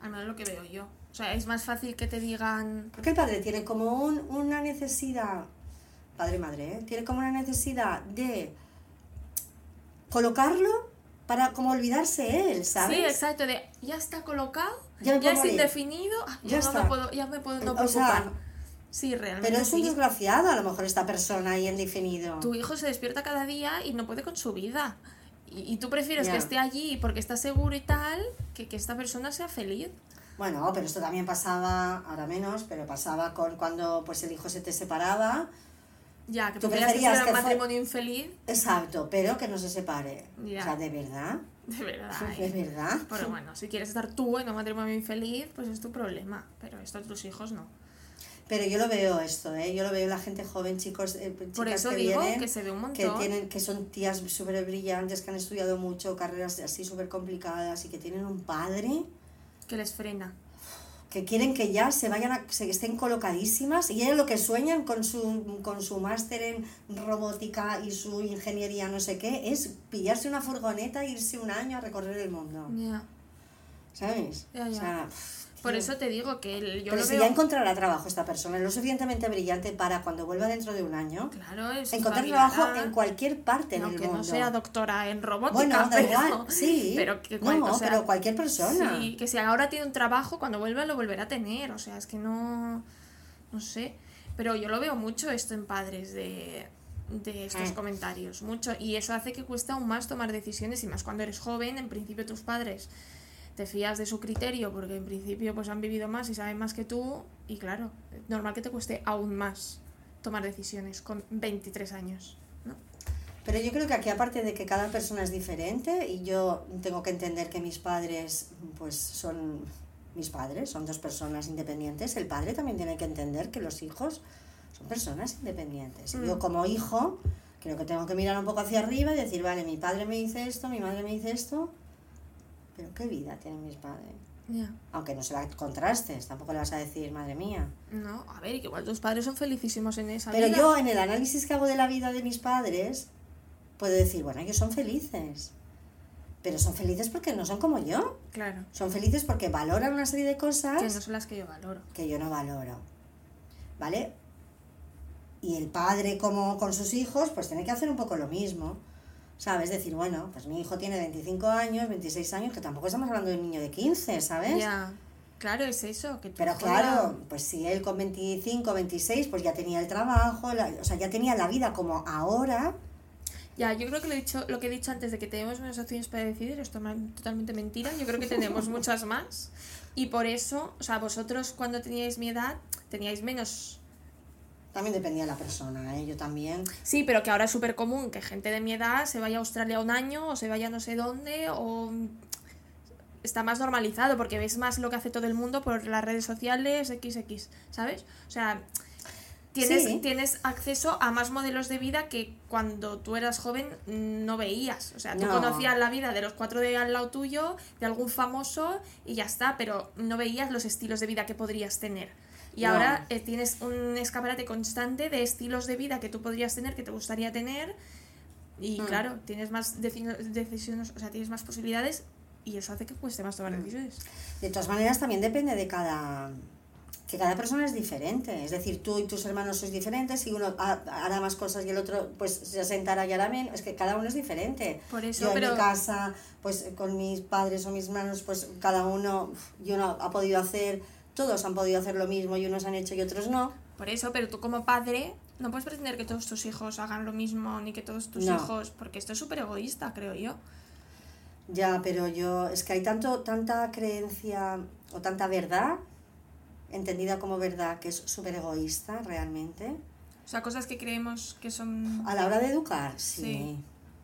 B: Al menos lo que veo yo. O sea, es más fácil que te digan...
A: Porque el padre tiene como un- una necesidad, padre madre, ¿eh? tiene como una necesidad de colocarlo para como olvidarse él, ¿sabes?
B: Sí, exacto, de ya está colocado,
A: Ya
B: es indefinido, ah,
A: Ya
B: no me puedo, ya me puedo no
A: O sea.
B: Sí, realmente
A: Pero es un
B: sí.
A: desgraciado a lo mejor esta persona ahí indefinido.
B: Tu hijo se despierta cada día y no puede con su vida. Y, y tú prefieres
A: Ya.
B: que esté allí porque está seguro y tal, que que esta persona sea feliz.
A: Bueno, pero esto también pasaba, ahora menos, pero pasaba con cuando pues el hijo se te separaba.
B: Ya, que
A: ¿Tú
B: que
A: preferías
B: fuera un
A: que fue-
B: matrimonio infeliz,
A: Exacto, pero que no se separe.
B: Ya.
A: O sea, de verdad, <laughs>
B: de verdad. <laughs>
A: de
B: ¿eh?
A: verdad.
B: Pero bueno, si quieres estar tú en un matrimonio infeliz, pues es tu problema. Pero esto tus hijos no.
A: Pero yo lo veo esto, ¿eh? Yo lo veo la gente joven, chicos, eh, chicas
B: Por eso
A: que
B: digo
A: vienen,
B: que se ve un
A: que
B: montón.
A: tienen, que son tías súper brillantes, que han estudiado mucho, carreras así súper complicadas y que tienen un padre
B: Que les frena.
A: que quieren que ya se vayan a, se estén colocadísimas y es lo que sueñan con su con su máster en robótica y su ingeniería no sé qué es pillarse una furgoneta e irse un año a recorrer el mundo
B: Ya.
A: ¿sabes?
B: Ya, ya.
A: O sea,
B: Por eso te digo que el- yo
A: pero
B: lo
A: si
B: veo...
A: ya encontrará trabajo esta persona es lo suficientemente brillante para cuando vuelva dentro de un año
B: Claro, es
A: encontrar trabajo en cualquier parte
B: No,
A: del
B: que
A: mundo
B: no sea doctora en robótica,
A: bueno
B: pero,
A: igual sí <laughs>
B: pero que
A: no
B: o sea,
A: pero cualquier persona
B: Sí, que si ahora tiene un trabajo, cuando vuelva lo volverá a tener. O sea, es que no. No sé. Pero yo lo veo mucho esto en padres de, de estos
A: Eh.
B: comentarios. Mucho. Y eso hace que cueste aún más tomar decisiones. Y más cuando eres joven, en principio tus padres te fías de su criterio porque en principio pues han vivido más y saben más que tú. Y claro, normal que te cueste aún más tomar decisiones con 23 años. ¿no?
A: Pero yo creo que aquí aparte de que cada persona es diferente y yo tengo que entender que mis padres pues son mis padres, son dos personas independientes, el padre también tiene que entender que los hijos son personas independientes.
B: Mm.
A: Yo como hijo Creo que tengo que mirar un poco hacia arriba y decir, vale, mi padre me dice esto, mi madre me dice esto, pero ¿qué vida tienen mis padres?
B: Ya.
A: Aunque no se la contrastes, tampoco le vas a decir, madre mía.
B: No, a ver, que igual tus padres son felicísimos en esa
A: Pero
B: vida.
A: yo en el análisis que hago de la vida de mis padres, puedo decir, bueno, ellos son felices. Pero son felices porque no son como yo.
B: Claro.
A: Son felices porque valoran una serie de cosas
B: Que no son las que yo valoro.
A: que yo no valoro. ¿Vale? Y el padre como con sus hijos, pues tiene que hacer un poco lo mismo. ¿Sabes? Decir, bueno, pues mi hijo tiene 25 años, 26 años, que tampoco estamos hablando de un niño de 15, ¿sabes?
B: Ya. Claro, es eso. Que
A: Pero claro, pues si él con 25, 26, pues ya tenía el trabajo, la- o sea, ya tenía la vida como ahora.
B: Ya, yo creo que lo, he dicho, lo que he dicho antes de que tenemos menos opciones para decidir es totalmente mentira. Yo creo que tenemos <laughs> muchas más. Y por eso, o sea, vosotros cuando teníais mi edad teníais menos.
A: También dependía de la persona, ¿eh? Yo también.
B: Sí, pero que ahora es súper común que gente de mi edad se vaya a Australia un año o se vaya no sé dónde o está más normalizado porque ves más lo que hace todo el mundo por las redes sociales, XX, ¿sabes? O sea, tienes,
A: Sí.
B: tienes acceso a más modelos de vida que cuando tú eras joven no veías. O sea, tú
A: No.
B: conocías la vida de los cuatro de al lado tuyo, de algún famoso y ya está, pero no veías los estilos de vida que podrías tener. Y
A: No.
B: ahora eh, tienes un escaparate constante de estilos de vida que tú podrías tener, que te gustaría tener. Y
A: Mm.
B: claro, tienes más deci- decisiones, o sea, tienes más posibilidades y eso hace que cueste más
A: Mm.
B: tomar decisiones.
A: De todas maneras, también depende de cada. que cada persona es diferente. Es decir, tú y tus hermanos sois diferentes y uno ha- hará más cosas y el otro pues se sentará y hará menos. Es que cada uno es diferente.
B: Por eso,
A: yo en
B: pero-
A: mi casa, pues con mis padres o mis hermanos, pues cada uno, y uno ha podido hacer, todos han podido hacer lo mismo y unos han hecho y otros no.
B: Por eso, pero tú como padre no puedes pretender que todos tus hijos hagan lo mismo ni que todos tus
A: No.
B: hijos, porque esto es súper egoísta, creo yo.
A: Ya, pero yo, es que hay tanto, tanta creencia o tanta verdad, entendida como verdad, que es súper egoísta realmente.
B: O sea, cosas que creemos que son...
A: A la hora de educar, sí,
B: Sí.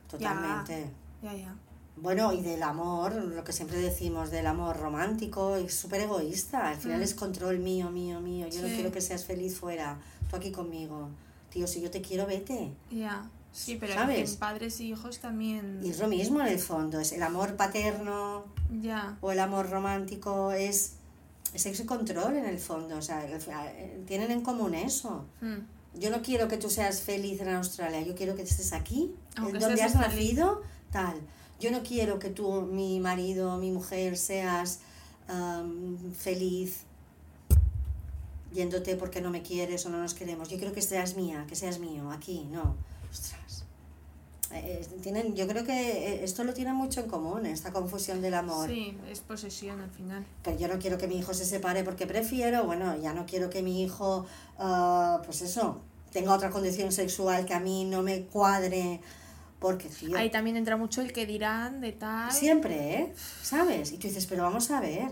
A: totalmente.
B: Ya, ya.
A: Bueno, y del amor, lo que siempre decimos del amor romántico, es súper egoísta. Al final
B: Mm.
A: es control mío, mío, mío. Yo no quiero que seas feliz fuera, tú aquí conmigo. Tío, si yo te quiero, vete.
B: Ya. Sí, pero
A: ¿Sabes?
B: en padres y hijos también...
A: Y es lo mismo en el fondo, es el amor paterno
B: Ya.
A: o el amor romántico, es, es ese control en el fondo. O sea, eh, tienen en común eso.
B: Mm.
A: Yo no quiero que tú seas feliz en Australia, yo quiero que estés aquí,
B: Aunque
A: en donde has nacido, tal. Yo no quiero que tú, mi marido, mi mujer, seas am, feliz yéndote porque no me quieres o no nos queremos. Yo quiero que seas mía, que seas mío, aquí, no. Ostras. Eh, tienen, yo creo que eh, esto lo tiene mucho en común, esta confusión del amor.
B: Sí, es posesión al final.
A: Que yo no quiero que mi hijo se separe porque prefiero, bueno, ya no quiero que mi hijo, ah, pues eso, tenga otra condición sexual que a mí no me cuadre, porque tío,
B: Ahí también entra mucho el que dirán de tal...
A: siempre, ¿eh? ¿Sabes? Y tú dices, pero vamos a ver.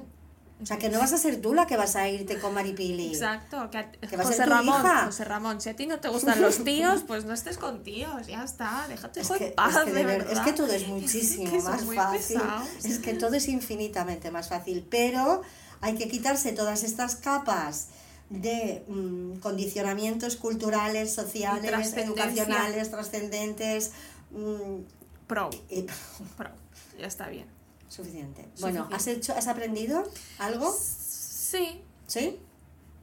A: O sea, que no vas a ser tú la que vas a irte con Maripili.
B: Exacto, que, a-
A: Que va a
B: José
A: ser tu
B: Ramón,
A: hija.
B: José Ramón, si a ti no te gustan los tíos, pues no estés con tíos, ya está, déjate
A: Es que,
B: en paz,
A: es, que
B: de
A: de ver-
B: verdad.
A: es que todo es <laughs> muchísimo
B: que
A: más fácil.
B: pesados.
A: Es que todo es infinitamente más fácil. Pero hay que quitarse todas estas capas de mm, condicionamientos culturales, sociales, educacionales, trascendentes. Mm,
B: Pro,
A: y- <laughs>
B: pro, ya está bien.
A: suficiente. Bueno,
B: Suficiente.
A: ¿has hecho, has aprendido algo?
B: Sí,
A: ¿Sí?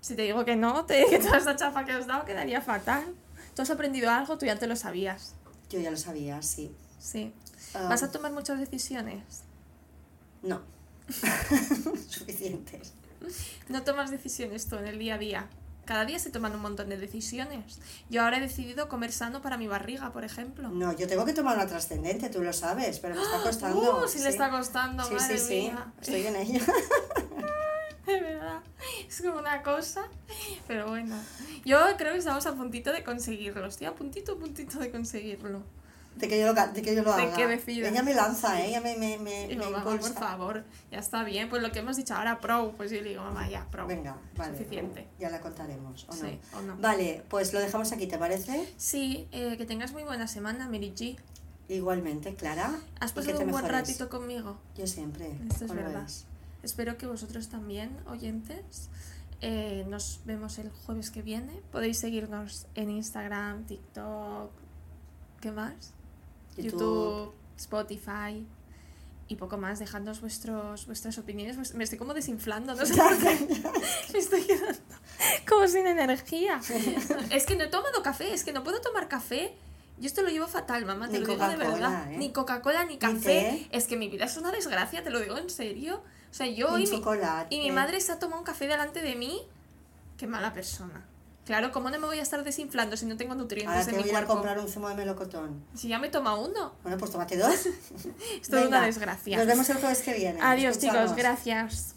B: si te digo que no, te que toda esta chafa que os he dado quedaría fatal. Tú has aprendido algo, tú ya te lo sabías.
A: Yo ya lo sabía, sí.
B: Sí.
A: Ah,
B: ¿Vas a tomar muchas decisiones?
A: No. <laughs> <laughs> Suficientes.
B: No tomas decisiones tú en el día a día. Cada día se toman un montón de decisiones. Yo ahora he decidido comer sano para mi barriga, por ejemplo.
A: No, yo tengo que tomar una trascendente, tú lo sabes, pero me está costando.
B: Uh, si le está costando,
A: Sí,
B: madre
A: sí, sí. Estoy en ello. <laughs>
B: De verdad. Es como una cosa. Pero bueno. Yo creo que estamos a puntito de conseguirlo. Estoy a puntito, a puntito de conseguirlo.
A: De que yo lo, de que yo lo
B: De
A: haga.
B: que decidas.
A: Ella me lanza, ¿eh? Ella me, me, me,
B: Y
A: me
B: mamá, por
A: impulsa.
B: favor, ya está bien. Pues lo que hemos dicho ahora, pro. Pues yo le digo, mamá, ya, pro.
A: Venga, vale.
B: Suficiente.
A: Ya la contaremos, ¿o no?
B: Sí, o no.
A: Vale, pues lo dejamos aquí, ¿te parece?
B: Sí, eh, que tengas muy buena semana, G.
A: Igualmente, Clara.
B: Has pasado un buen
A: mejores.
B: ratito conmigo.
A: Yo siempre.
B: Esto es. Espero que vosotros también, oyentes. Eh, nos vemos el jueves que viene. Podéis seguirnos en Instagram, TikTok, ¿Qué más?
A: YouTube.
B: YouTube, Spotify y poco más. Dejadnos vuestros, vuestras opiniones. Me estoy como desinflando, no sé. <laughs> Me estoy quedando como sin energía. Es que no he tomado café, es que no puedo tomar café. Yo esto lo llevo fatal, mamá, te
A: Ni
B: lo digo de verdad.
A: ¿eh?
B: Ni Coca-Cola, ni café. Es que mi vida es una desgracia, te lo digo en serio. O sea, yo y mi, y mi madre se ha tomado un café delante de mí. Qué mala persona. Claro, ¿cómo no me voy a estar desinflando si no tengo nutrientes
A: Ahora
B: en mi
A: voy cuerpo? Voy a comprar un zumo de melocotón.
B: Si ya me toma uno.
A: Bueno, pues tómate dos. <laughs>
B: es toda una desgracia.
A: Nos vemos el jueves que viene.
B: Adiós, chicos. Gracias.